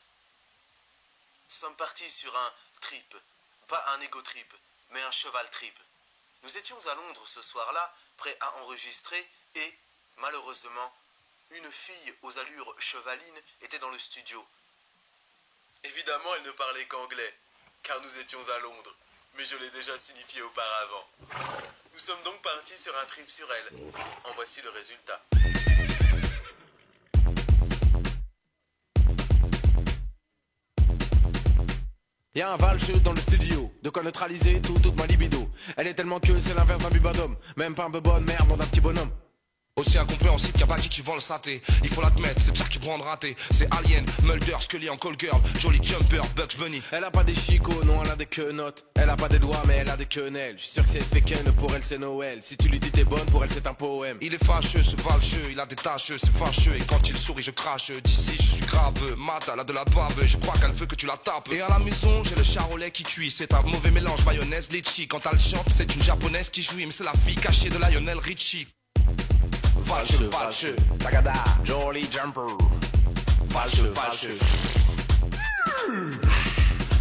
S12: sommes partis sur un trip. Pas un ego trip, mais un cheval trip. Nous étions à Londres ce soir-là, prêts à enregistrer, et, malheureusement, une fille aux allures chevalines était dans le studio. Évidemment, elle ne parlait qu'anglais, car nous étions à Londres, mais je l'ai déjà signifié auparavant. Nous sommes donc partis sur un trip sur elle. En voici le résultat.
S13: Y'a un valcheux dans le studio, de quoi neutraliser tout, toute ma libido. Elle est tellement que c'est l'inverse d'un bubadome, même pas un peu bonne merde, d'un petit bonhomme.
S14: Aussi incompréhensible qu'il y a pas dit qui vend le synthé Il faut l'admettre, c'est Jack qui prend raté. C'est Alien, Mulder, Scully en call girl. Jolly Jumper, Bugs Bunny.
S13: Elle a pas des chicots, non, elle a des quenottes. Elle a pas des doigts, mais elle a des quenelles. Je suis sûr que fait ken, pour elle c'est Noël. Si tu lui dis t'es bonne, pour elle c'est un poème.
S14: Il est fâcheux, ce valcheux, il a des taches, c'est fâcheux. Et quand il sourit, je crache. D'ici, je suis grave, mat, elle a de la bave. Je crois qu'elle veut que tu la tapes. Et à la maison, j'ai le charolais qui cuit. C'est un mauvais mélange. Mayonnaise, litchi. Quand elle chante, c'est une japonaise qui jouit. Mais c'est la fille cachée de Lionel Richie
S13: Valcheux, valcheux, tagada, jolly jumper. Valcheux, valcheux.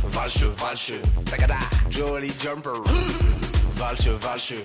S13: Valcheux, valcheux, tagada, jolly jumper. Valcheux, valcheux.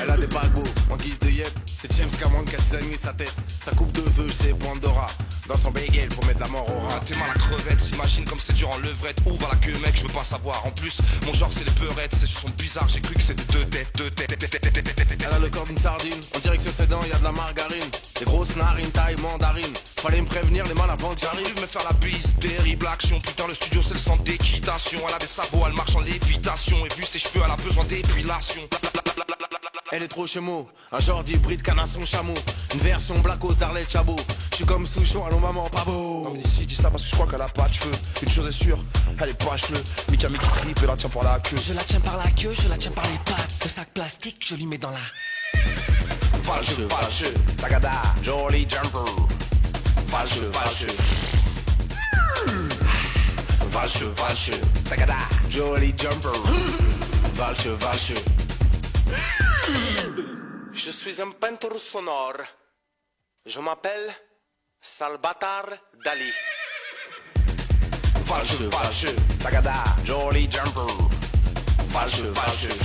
S13: Elle a des bagots en guise de yep. C'est James Cameron qui a designé sa tête. Sa coupe de feu, c'est Pandora. Dans son bagel, faut mettre la mort au rat.
S14: T'es mal à crevette, imagine comme c'est dur en levrette. Où va la queue, mec, je veux pas savoir. En plus, mon genre c'est les peurettes, ces sont bizarres. J'ai cru que c'était deux têtes, deux têtes.
S13: Elle a le corps d'une sardine. On dirait que sur ses dents, y a de la margarine. Des grosses narines, taille mandarine. Fallait me prévenir les mal avant que j'arrive.
S14: me faire la bise, terrible action. Putain, le studio c'est le centre d'équitation. Elle a des sabots, elle marche en lévitation. Et vu ses cheveux, elle a besoin d'épilation.
S13: Elle est trop chemo, un genre d'hybride canasson chameau. Une version blackos d'Arlette Chabot. Je suis comme Souchon, allons maman, pas beau.
S14: Non mais ici dis ça parce que je crois qu'elle a pas de cheveux. Une chose est sûre, elle est pas cheveux. Mika Miki trip et la tient par la queue.
S15: Je la tiens par la queue, je la tiens par les pattes. Le sac plastique, je lui mets dans la
S14: Valcheux, valcheux, tagada, jolly jumper. Valcheux, valcheux Valcheux, valcheux, tagada, jolly jumper. Valcheux, valcheux
S13: Je suis un peintre sonore. Je m'appelle Salvatore Dali.
S14: Valcheux, valcheux, tagada, jolly jumper. Valcheux, valcheux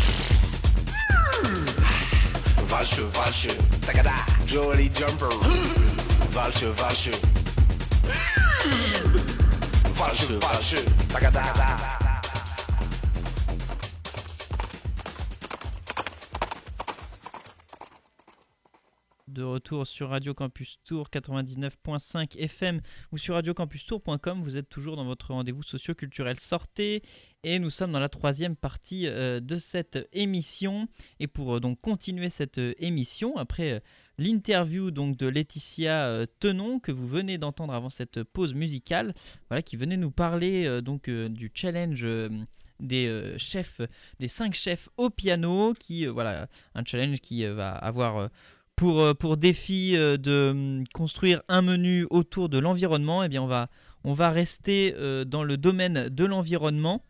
S14: Valcheux, valcheux, tagada, jolly jumper. Valcheux, valcheux Valcheux, valcheux, tagada
S8: de retour sur Radio Campus Tour 99.5 FM ou sur radiocampustour.com. Vous êtes toujours dans votre rendez-vous socio-culturel Sortez et nous sommes dans la troisième partie euh, de cette émission. Et pour euh, donc continuer cette euh, émission, après l'interview donc de Laetitia Tenon que vous venez d'entendre avant cette pause musicale, voilà, qui venait nous parler donc du challenge. des chefs, des cinq chefs au piano, qui voilà un challenge qui va avoir pour, euh, pour défi euh, de hum, construire un menu autour de l'environnement, eh on va, on va rester euh, dans le domaine de l'environnement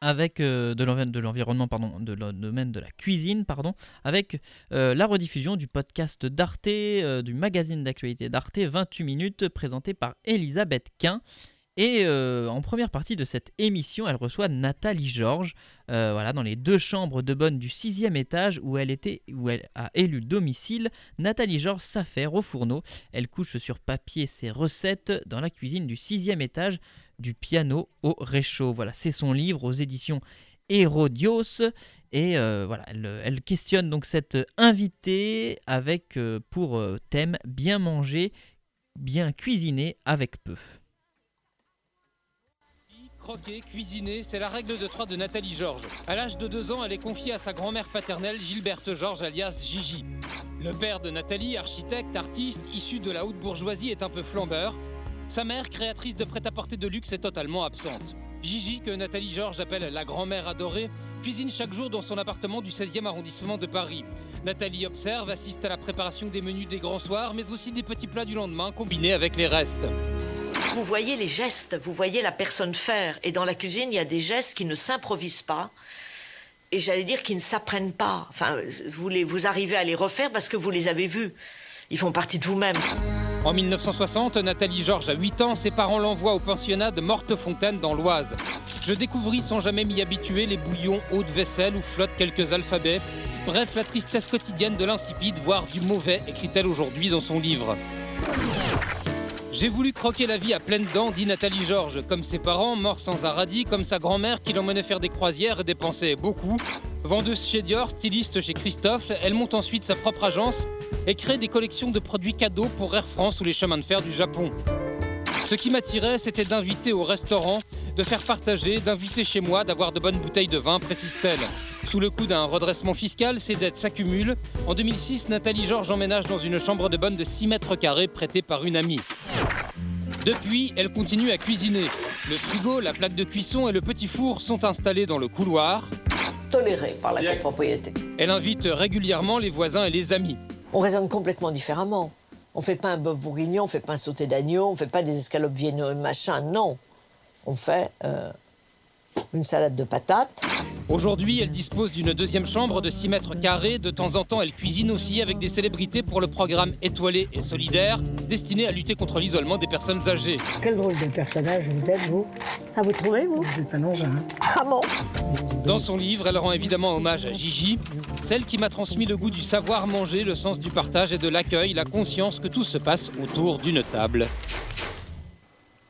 S8: avec de l'envi- de l'environnement pardon de le domaine de la cuisine pardon avec la rediffusion du podcast d'Arte du magazine d'actualité d'Arte 28 minutes présenté par Elisabeth Quint et euh, en première partie de cette émission, elle reçoit Nathalie Georges, euh, voilà, dans les deux chambres de bonne du sixième étage où elle, était, où elle a élu domicile. Nathalie Georges s'affaire au fourneau. Elle couche sur papier ses recettes dans la cuisine du sixième étage du piano au réchaud. Voilà, c'est son livre aux éditions Hérodios. Et euh, voilà, elle, elle questionne donc cette invitée avec pour thème bien manger, bien cuisiner avec peu.
S16: Croquer, cuisiner, c'est la règle de trois de Nathalie Georges. À l'âge de deux ans, elle est confiée à sa grand-mère paternelle, Gilberte Georges, alias Gigi. Le père de Nathalie, architecte, artiste, issu de la haute bourgeoisie, est un peu flambeur. Sa mère, créatrice de prêt-à-porter de luxe, est totalement absente. Gigi, que Nathalie Georges appelle la grand-mère adorée, cuisine chaque jour dans son appartement du 16e arrondissement de Paris. Nathalie observe, assiste à la préparation des menus des grands soirs, mais aussi des petits plats du lendemain combinés avec les restes.
S17: Vous voyez les gestes, vous voyez la personne faire. Et dans la cuisine, il y a des gestes qui ne s'improvisent pas. Et j'allais dire qui ne s'apprennent pas. Enfin, vous, les, vous arrivez à les refaire parce que vous les avez vus. Ils font partie de vous-même.
S16: En 1960, Nathalie Georges a 8 ans, ses parents l'envoient au pensionnat de Mortefontaine dans l'Oise. Je découvris sans jamais m'y habituer les bouillons hauts de vaisselle où flottent quelques alphabets. Bref, la tristesse quotidienne de l'insipide, voire du mauvais, écrit-elle aujourd'hui dans son livre. J'ai voulu croquer la vie à pleines dents, dit Nathalie Georges, comme ses parents, morts sans radis, comme sa grand-mère qui l'emmenait faire des croisières et dépensait beaucoup. Vendeuse chez Dior, styliste chez Christophe, elle monte ensuite sa propre agence et crée des collections de produits cadeaux pour Air France ou les chemins de fer du Japon. Ce qui m'attirait, c'était d'inviter au restaurant, de faire partager, d'inviter chez moi, d'avoir de bonnes bouteilles de vin, précise-t-elle. Sous le coup d'un redressement fiscal, ses dettes s'accumulent. En 2006, Nathalie Georges emménage dans une chambre de bonne de 6 mètres carrés prêtée par une amie. Depuis, elle continue à cuisiner. Le frigo, la plaque de cuisson et le petit four sont installés dans le couloir.
S18: Toléré par la copropriété.
S16: Elle invite régulièrement les voisins et les amis.
S18: On raisonne complètement différemment. On fait pas un bœuf bourguignon, on fait pas un sauté d'agneau, on fait pas des escalopes viennoises, machin, non. On fait euh, une salade de patates,
S16: Aujourd'hui, elle dispose d'une deuxième chambre de 6 mètres carrés. De temps en temps, elle cuisine aussi avec des célébrités pour le programme Étoilé et Solidaire, destiné à lutter contre l'isolement des personnes âgées.
S18: Quel drôle de personnage vous êtes, vous Ah, vous trouvez, vous
S19: C'est un engin.
S18: Ah bon
S16: Dans son livre, elle rend évidemment hommage à Gigi, celle qui m'a transmis le goût du savoir manger, le sens du partage et de l'accueil, la conscience que tout se passe autour d'une table.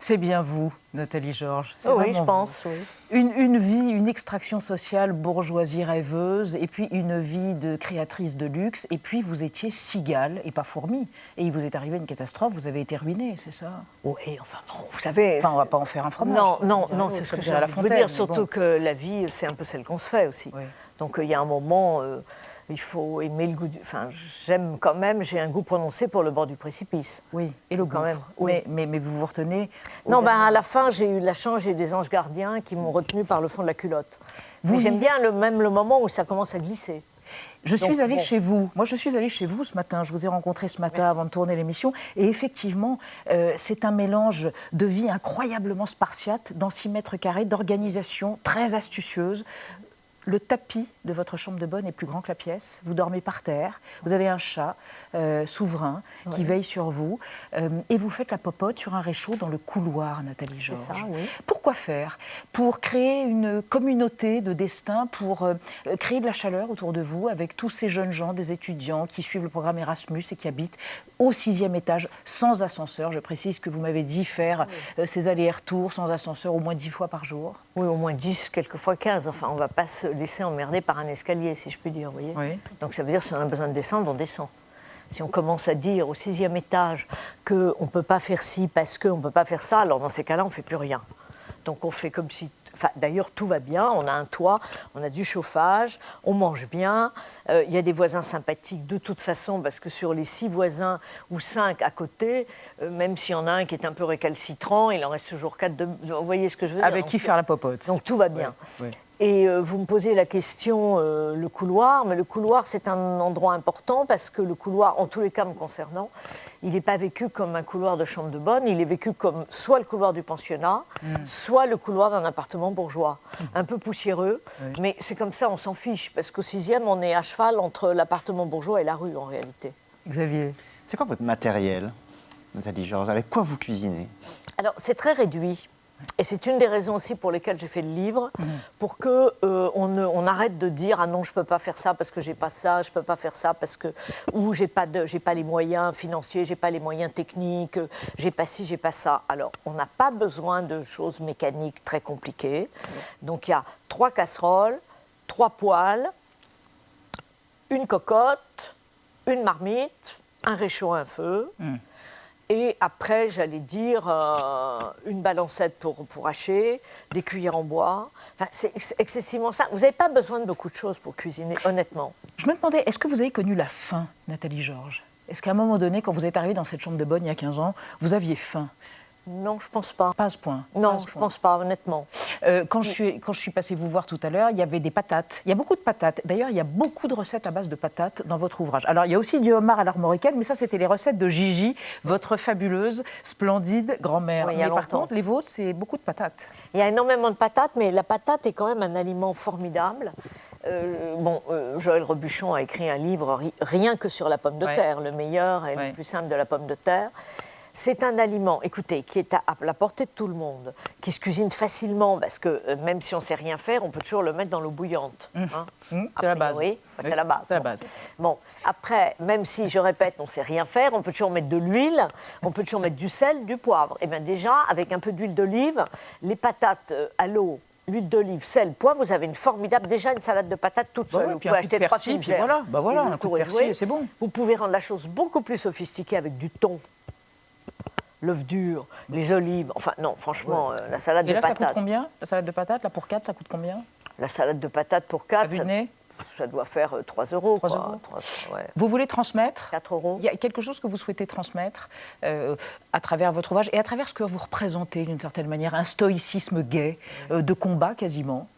S19: C'est bien vous, Nathalie Georges.
S18: Oh oui, je pense, oui.
S19: Une, une vie, une extraction sociale, bourgeoisie rêveuse, et puis une vie de créatrice de luxe, et puis vous étiez cigale et pas fourmi. Et il vous est arrivé une catastrophe, vous avez été ruiné, c'est ça?
S18: Oui, enfin bon, vous savez.
S19: Enfin, on va pas en faire un fromage.
S18: Non, non, non, c'est ce que j'ai
S19: la
S18: de vous
S19: Fontaine,
S18: dire, surtout
S19: bon.
S18: que la vie, c'est un peu celle qu'on se fait aussi. Donc euh, il y a un moment, euh, il faut aimer le goût du... Enfin, j'aime quand même, j'ai un goût prononcé pour le bord du précipice.
S19: Oui, et le
S18: quand
S19: gouffre.
S18: même. Oui.
S19: Mais, mais, mais vous vous retenez
S18: Non, ben, à la fin, j'ai eu la chance, j'ai eu des anges gardiens qui m'ont retenu par le fond de la culotte.
S19: Vous
S18: j'aime bien le, même le moment où ça commence à glisser.
S19: Je suis allée
S18: bon.
S19: chez vous. Moi, je suis allée chez vous ce matin. Je vous ai rencontré ce matin avant de tourner l'émission. Et effectivement, euh, c'est un mélange de vie incroyablement spartiate, dans 6 mètres carrés, d'organisation très astucieuse. Le tapis de votre chambre de bonne est plus grand que la pièce. Vous dormez par terre. Vous avez un chat euh, souverain qui veille sur vous. Euh, et vous faites la popote sur un réchaud dans le couloir, Nathalie Georges.
S18: ça, oui.
S19: Pourquoi faire? Pour créer une communauté de destin, pour euh, créer de la chaleur autour de vous avec tous ces jeunes gens, des étudiants qui suivent le programme Erasmus et qui habitent au sixième étage sans ascenseur. Je précise que vous m'avez dit faire ces allers-retours sans ascenseur au moins dix fois par jour.
S18: Oui, au moins 10, quelquefois 15. Enfin, on ne va pas se laisser emmerder par un escalier, si je puis dire. Vous voyez Donc ça veut dire que si on a besoin de descendre, on descend. Si on commence à dire au sixième étage qu'on ne peut pas faire ci parce qu'on ne peut pas faire ça, alors dans ces cas-là, on ne fait plus rien. Donc on fait comme si... Enfin, d'ailleurs, tout va bien, on a un toit, on a du chauffage, on mange bien, euh, il y a des voisins sympathiques de toute façon, parce que sur les six voisins ou cinq à côté, euh, même s'il y en a un qui est un peu récalcitrant, il en reste toujours quatre de... Vous voyez ce que je veux dire?
S19: Avec qui faire la popote
S18: Donc tout va bien.
S19: Ouais.
S18: Et euh, vous me posez la question, euh, le couloir, mais le couloir, c'est un endroit important parce que le couloir, en tous les cas me concernant, il n'est pas vécu comme un couloir de chambre de bonne, il est vécu comme soit le couloir du pensionnat,
S19: Mm.
S18: soit le couloir d'un appartement bourgeois. Un peu poussiéreux, mais c'est comme ça, on s'en fiche, parce qu'au sixième, on est à cheval entre l'appartement bourgeois et la rue en réalité.
S19: Xavier
S20: C'est quoi votre matériel, Nathalie Georges Avec quoi vous cuisinez?
S18: Alors, c'est très réduit. Et c'est une des raisons aussi pour lesquelles j'ai fait le livre, pour que euh, on, on arrête de dire ah non je peux pas faire ça parce que j'ai pas ça, je peux pas faire ça parce que ou j'ai pas de j'ai pas les moyens financiers, j'ai pas les moyens techniques, j'ai pas ci, j'ai pas ça. Alors on n'a pas besoin de choses mécaniques très compliquées. Donc il y a trois casseroles, trois poêles, une cocotte, une marmite, un réchaud un feu. Et après, j'allais dire euh, une balancette pour, pour hacher, des cuillères en bois. Enfin, c'est ex- excessivement simple. Vous n'avez pas besoin de beaucoup de choses pour cuisiner, honnêtement.
S19: Je me demandais, est-ce que vous avez connu la faim, Nathalie Georges? Est-ce qu'à un moment donné, quand vous êtes arrivée dans cette chambre de bonne il y a 15 ans, vous aviez faim?
S18: Non, je pense pas.
S19: Pas à ce point.
S18: Non,
S19: Pas à ce
S18: je
S19: point.
S18: pense pas, honnêtement.
S19: Euh, quand, je suis, quand je suis passée vous voir tout à l'heure, il y avait des patates. Il y a beaucoup de patates. D'ailleurs, il y a beaucoup de recettes à base de patates dans votre ouvrage. Alors, il y a aussi du homard à l'armoricaine, mais ça, c'était les recettes de Gigi, votre fabuleuse, splendide grand-mère.
S18: Oui,
S19: mais par contre, les vôtres, c'est beaucoup de patates.
S18: Il y a énormément de patates, mais la patate est quand même un aliment formidable. Euh, bon, euh, Joël Rebuchon a écrit un livre ri- rien que sur la pomme de
S19: Ouais.
S18: terre, le meilleur et
S19: Ouais.
S18: le plus simple de la pomme de terre. C'est un aliment, écoutez, qui est à, à la portée de tout le monde, qui se cuisine facilement, parce que euh, même si on ne sait rien faire, on peut toujours le mettre dans l'eau bouillante. hein.
S19: Mmh, c'est la base.
S18: Oui, c'est
S19: Oui,
S18: la base.
S19: c'est la
S18: Bon.
S19: base.
S18: Bon, après, même si, je répète, on ne sait rien faire, on peut toujours mettre de l'huile, on peut toujours mettre du sel, du poivre. Et bien déjà, avec un peu d'huile d'olive, les patates euh, à l'eau, l'huile d'olive, sel, poivre, vous avez une formidable, déjà une salade de patates toute
S19: Bah
S18: seule. vous pouvez acheter trois verts.
S19: voilà, bah voilà, un coup de persil, c'est bon.
S18: Vous pouvez rendre la chose beaucoup plus sophistiquée avec du thon. L'œuf dur, les olives, enfin non, franchement, euh, la salade
S19: Et
S18: de
S19: là, ça
S18: patates.
S19: coûte combien? La salade de patates, là, pour 4, ça coûte combien?
S18: La salade de patates pour 4,
S19: vue de
S18: ça, ça doit faire euh, 3 euros.
S19: 3
S18: quoi.
S19: euros.
S18: Ouais.
S19: Vous voulez transmettre?
S18: 4 euros.
S19: Il y a quelque chose que vous souhaitez transmettre euh, à travers votre ouvrage et à travers ce que vous représentez d'une certaine manière, un stoïcisme gai, euh, de combat quasiment,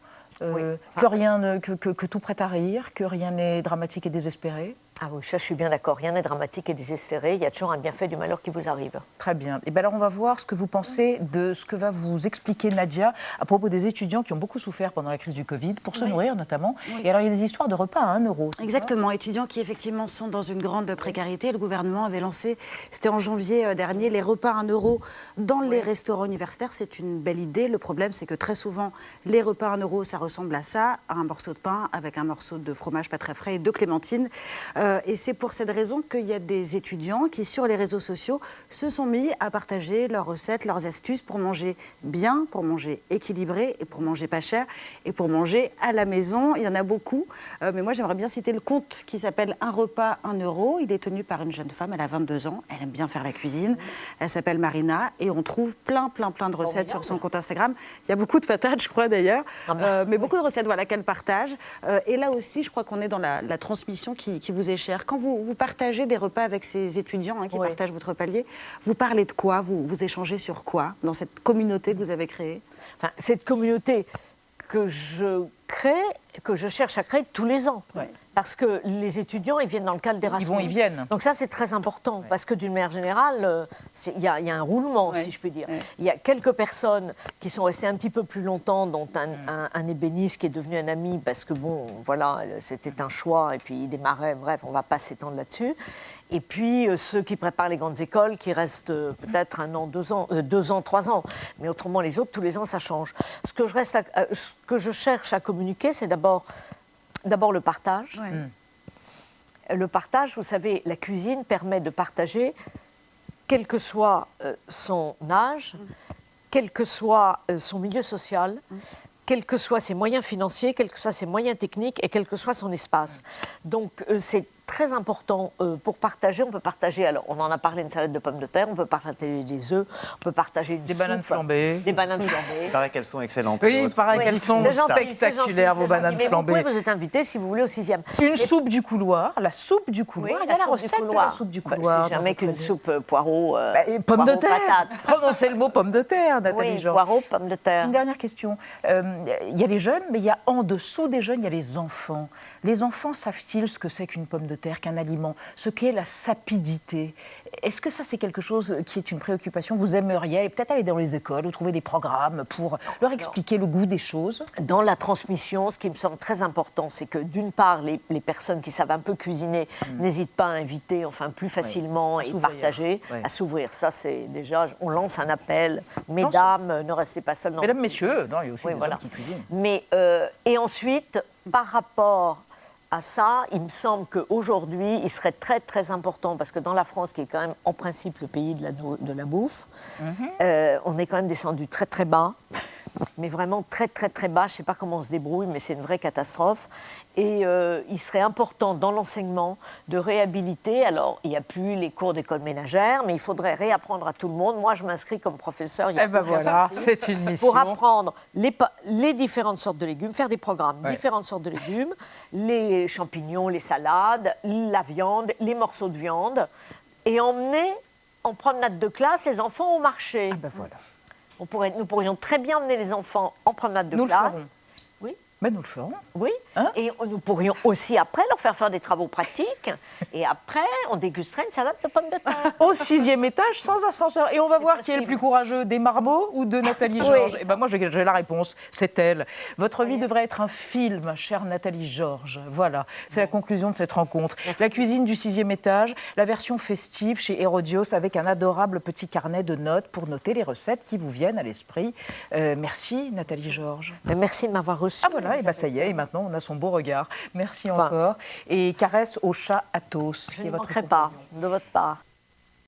S19: euh, que, rien ne- que, que- que tout prête à rire, que rien n'est dramatique et désespéré.
S18: Ah oui, ça je suis bien d'accord. Rien n'est dramatique et désespéré. Il y a toujours un bienfait du malheur qui vous arrive.
S19: Très bien. Et bien alors on va voir ce que vous pensez de ce que va vous expliquer Nadia à propos des étudiants qui ont beaucoup souffert pendant la crise du Covid, pour se
S21: Oui.
S19: nourrir notamment.
S21: Oui.
S19: Et alors il y a des histoires de repas à 1 euro.
S21: Exactement, étudiants qui effectivement sont dans une grande précarité. Le gouvernement avait lancé, c'était en janvier euh, dernier, les repas à 1 euro dans les restaurants universitaires. C'est une belle idée. Le problème, c'est que très souvent, les repas à 1 euro, ça ressemble à ça, à un morceau de pain avec un morceau de fromage pas très frais et de clémentine. Euh, et c'est pour cette raison qu'il y a des étudiants qui, sur les réseaux sociaux, se sont mis à partager leurs recettes, leurs astuces pour manger bien, pour manger équilibré et pour manger pas cher et pour manger à la maison. Il y en a beaucoup. Euh, mais moi, j'aimerais bien citer le compte qui s'appelle Un repas, 1 euro. Il est tenu par une jeune femme. Elle a 22 ans. Elle aime bien faire la cuisine. Elle s'appelle Marina. Et on trouve plein, plein, plein de recettes sur son compte Instagram. Il y a beaucoup de patates, je crois d'ailleurs. Euh, mais beaucoup de recettes voilà, qu'elle partage. Euh, et là aussi, je crois qu'on est dans la, la transmission qui, qui vous est Quand vous, vous partagez des repas avec ces étudiants hein, qui partagent votre palier, vous parlez de quoi? Vous, vous échangez sur quoi dans cette communauté que vous avez créée?
S18: Enfin, cette communauté que je crée, que je cherche à créer tous les ans. Parce que les étudiants, ils viennent dans le cadre d'Erasmus.
S19: Ils vont, ils viennent.
S18: Donc ça, c'est très important, parce que d'une manière générale, euh, il y, a il y a un roulement, si je puis dire. Il y a quelques personnes qui sont restées un petit peu plus longtemps, dont un, un- un ébéniste qui est devenu un ami, parce que bon, voilà, c'était un choix, et puis il démarrait, bref, on ne va pas s'étendre là-dessus. Et puis euh, ceux qui préparent les grandes écoles, qui restent euh, peut-être un an, deux ans, euh, deux ans, trois ans. Mais autrement, les autres, tous les ans, ça change. Ce que je, reste à- ce que je cherche à communiquer, c'est d'abord, d'abord le partage. Le partage, vous savez, la cuisine permet de partager, quel que soit euh, son âge, quel que soit euh, son milieu social, quels que soient ses moyens financiers, quels que soient ses moyens techniques et quel que soit son espace. Donc euh, c'est très important euh, pour partager. On peut partager, alors on en a parlé, une salade de pommes de terre, on peut partager des œufs, on peut partager une
S19: Des bananes flambées.
S18: Des bananes flambées.
S20: Il paraît qu'elles sont excellentes.
S19: Oui, il paraît
S18: Oui,
S19: qu'elles sont
S18: gentil,
S19: spectaculaires,
S18: gentil,
S19: vos bananes
S18: gentil. Mais
S19: flambées.
S18: Vous pouvez vous êtes invité si vous voulez au sixième.
S19: Une soupe du couloir, la soupe du couloir.
S18: Oui,
S19: il y a la
S18: soupe du
S19: recette de la
S18: couloir.
S19: soupe du
S18: Bah,
S19: couloir. dans
S18: jamais qu'une soupe euh, poireau. euh,
S19: Bah, et pommes de
S18: poireau,
S19: terre.
S18: patate. <laughs>
S19: Prononcez le mot pomme de terre, Nathalie
S18: Oui, poireau, pommes de terre.
S19: Une dernière question. Euh, Il y a les jeunes, mais il y a en dessous des jeunes, il y a les enfants. Les enfants savent-ils ce que c'est qu'une pomme de terre, qu'un aliment, ce qu'est la sapidité? Est-ce que ça, c'est quelque chose qui est une préoccupation? Vous aimeriez peut-être aller dans les écoles ou trouver des programmes pour leur expliquer le goût des choses?
S18: Dans la transmission, ce qui me semble très important, c'est que d'une part, les, les personnes qui savent un peu cuisiner n'hésitent pas à inviter, enfin plus facilement
S19: Hmm.
S18: Et partager,
S19: Ouais.
S18: à s'ouvrir. Ça, c'est déjà, on lance un appel. Mesdames, ne restez pas seules dans
S19: Mesdames, messieurs, non, il y a aussi
S18: Oui,
S19: des
S18: voilà.
S19: qui cuisinent.
S18: Mais, euh, et ensuite, par rapport à ça, il me semble qu'aujourd'hui, il serait très très important, parce que dans la France, qui est quand même en principe le pays de la, de la bouffe, euh, on est quand même descendu très très bas, mais vraiment très très très bas. Je ne sais pas comment on se débrouille, mais c'est une vraie catastrophe. Et euh, il serait important dans l'enseignement de réhabiliter. Alors, il n'y a plus les cours d'école ménagère, mais il faudrait réapprendre à tout le monde. Moi, je m'inscris comme professeur. il y a
S19: Eh ben voilà, c'est une mission.
S18: Pour apprendre les, différentes sortes de légumes, faire des programmes,
S19: Ouais.
S18: différentes sortes de légumes, les champignons, les salades, la viande, les morceaux de viande, et emmener en promenade de classe les enfants au marché.
S19: ben voilà.
S18: On pourrait, nous pourrions très bien emmener les enfants en promenade de
S19: Nous
S18: classe. Oui.
S19: Ben, nous le ferons.
S18: Oui. et nous pourrions aussi après leur faire faire des travaux pratiques. et après, on dégusterait une salade de pommes de terre. <laughs>
S19: Au sixième étage, sans ascenseur. Et on va voir qui est le plus courageux, des marmots ou de Nathalie
S18: Oui,
S19: Georges.
S18: ça.
S19: Et ben moi, j'ai la réponse. C'est elle. Votre vie devrait être un film, chère Nathalie Georges. Voilà, c'est la conclusion de cette rencontre. La cuisine du sixième étage, la version festive chez Herodios avec un adorable petit carnet de notes pour noter les recettes qui vous viennent à l'esprit. Euh, merci, Nathalie Georges.
S18: Merci de m'avoir reçu.
S19: Ah voilà, et ben ça y est, et maintenant on a son beau regard. Merci
S18: Enfin.
S19: encore. Et caresse au chat Athos.
S18: Je
S19: qui est
S18: ne
S19: votre
S18: manquerai pas de votre part.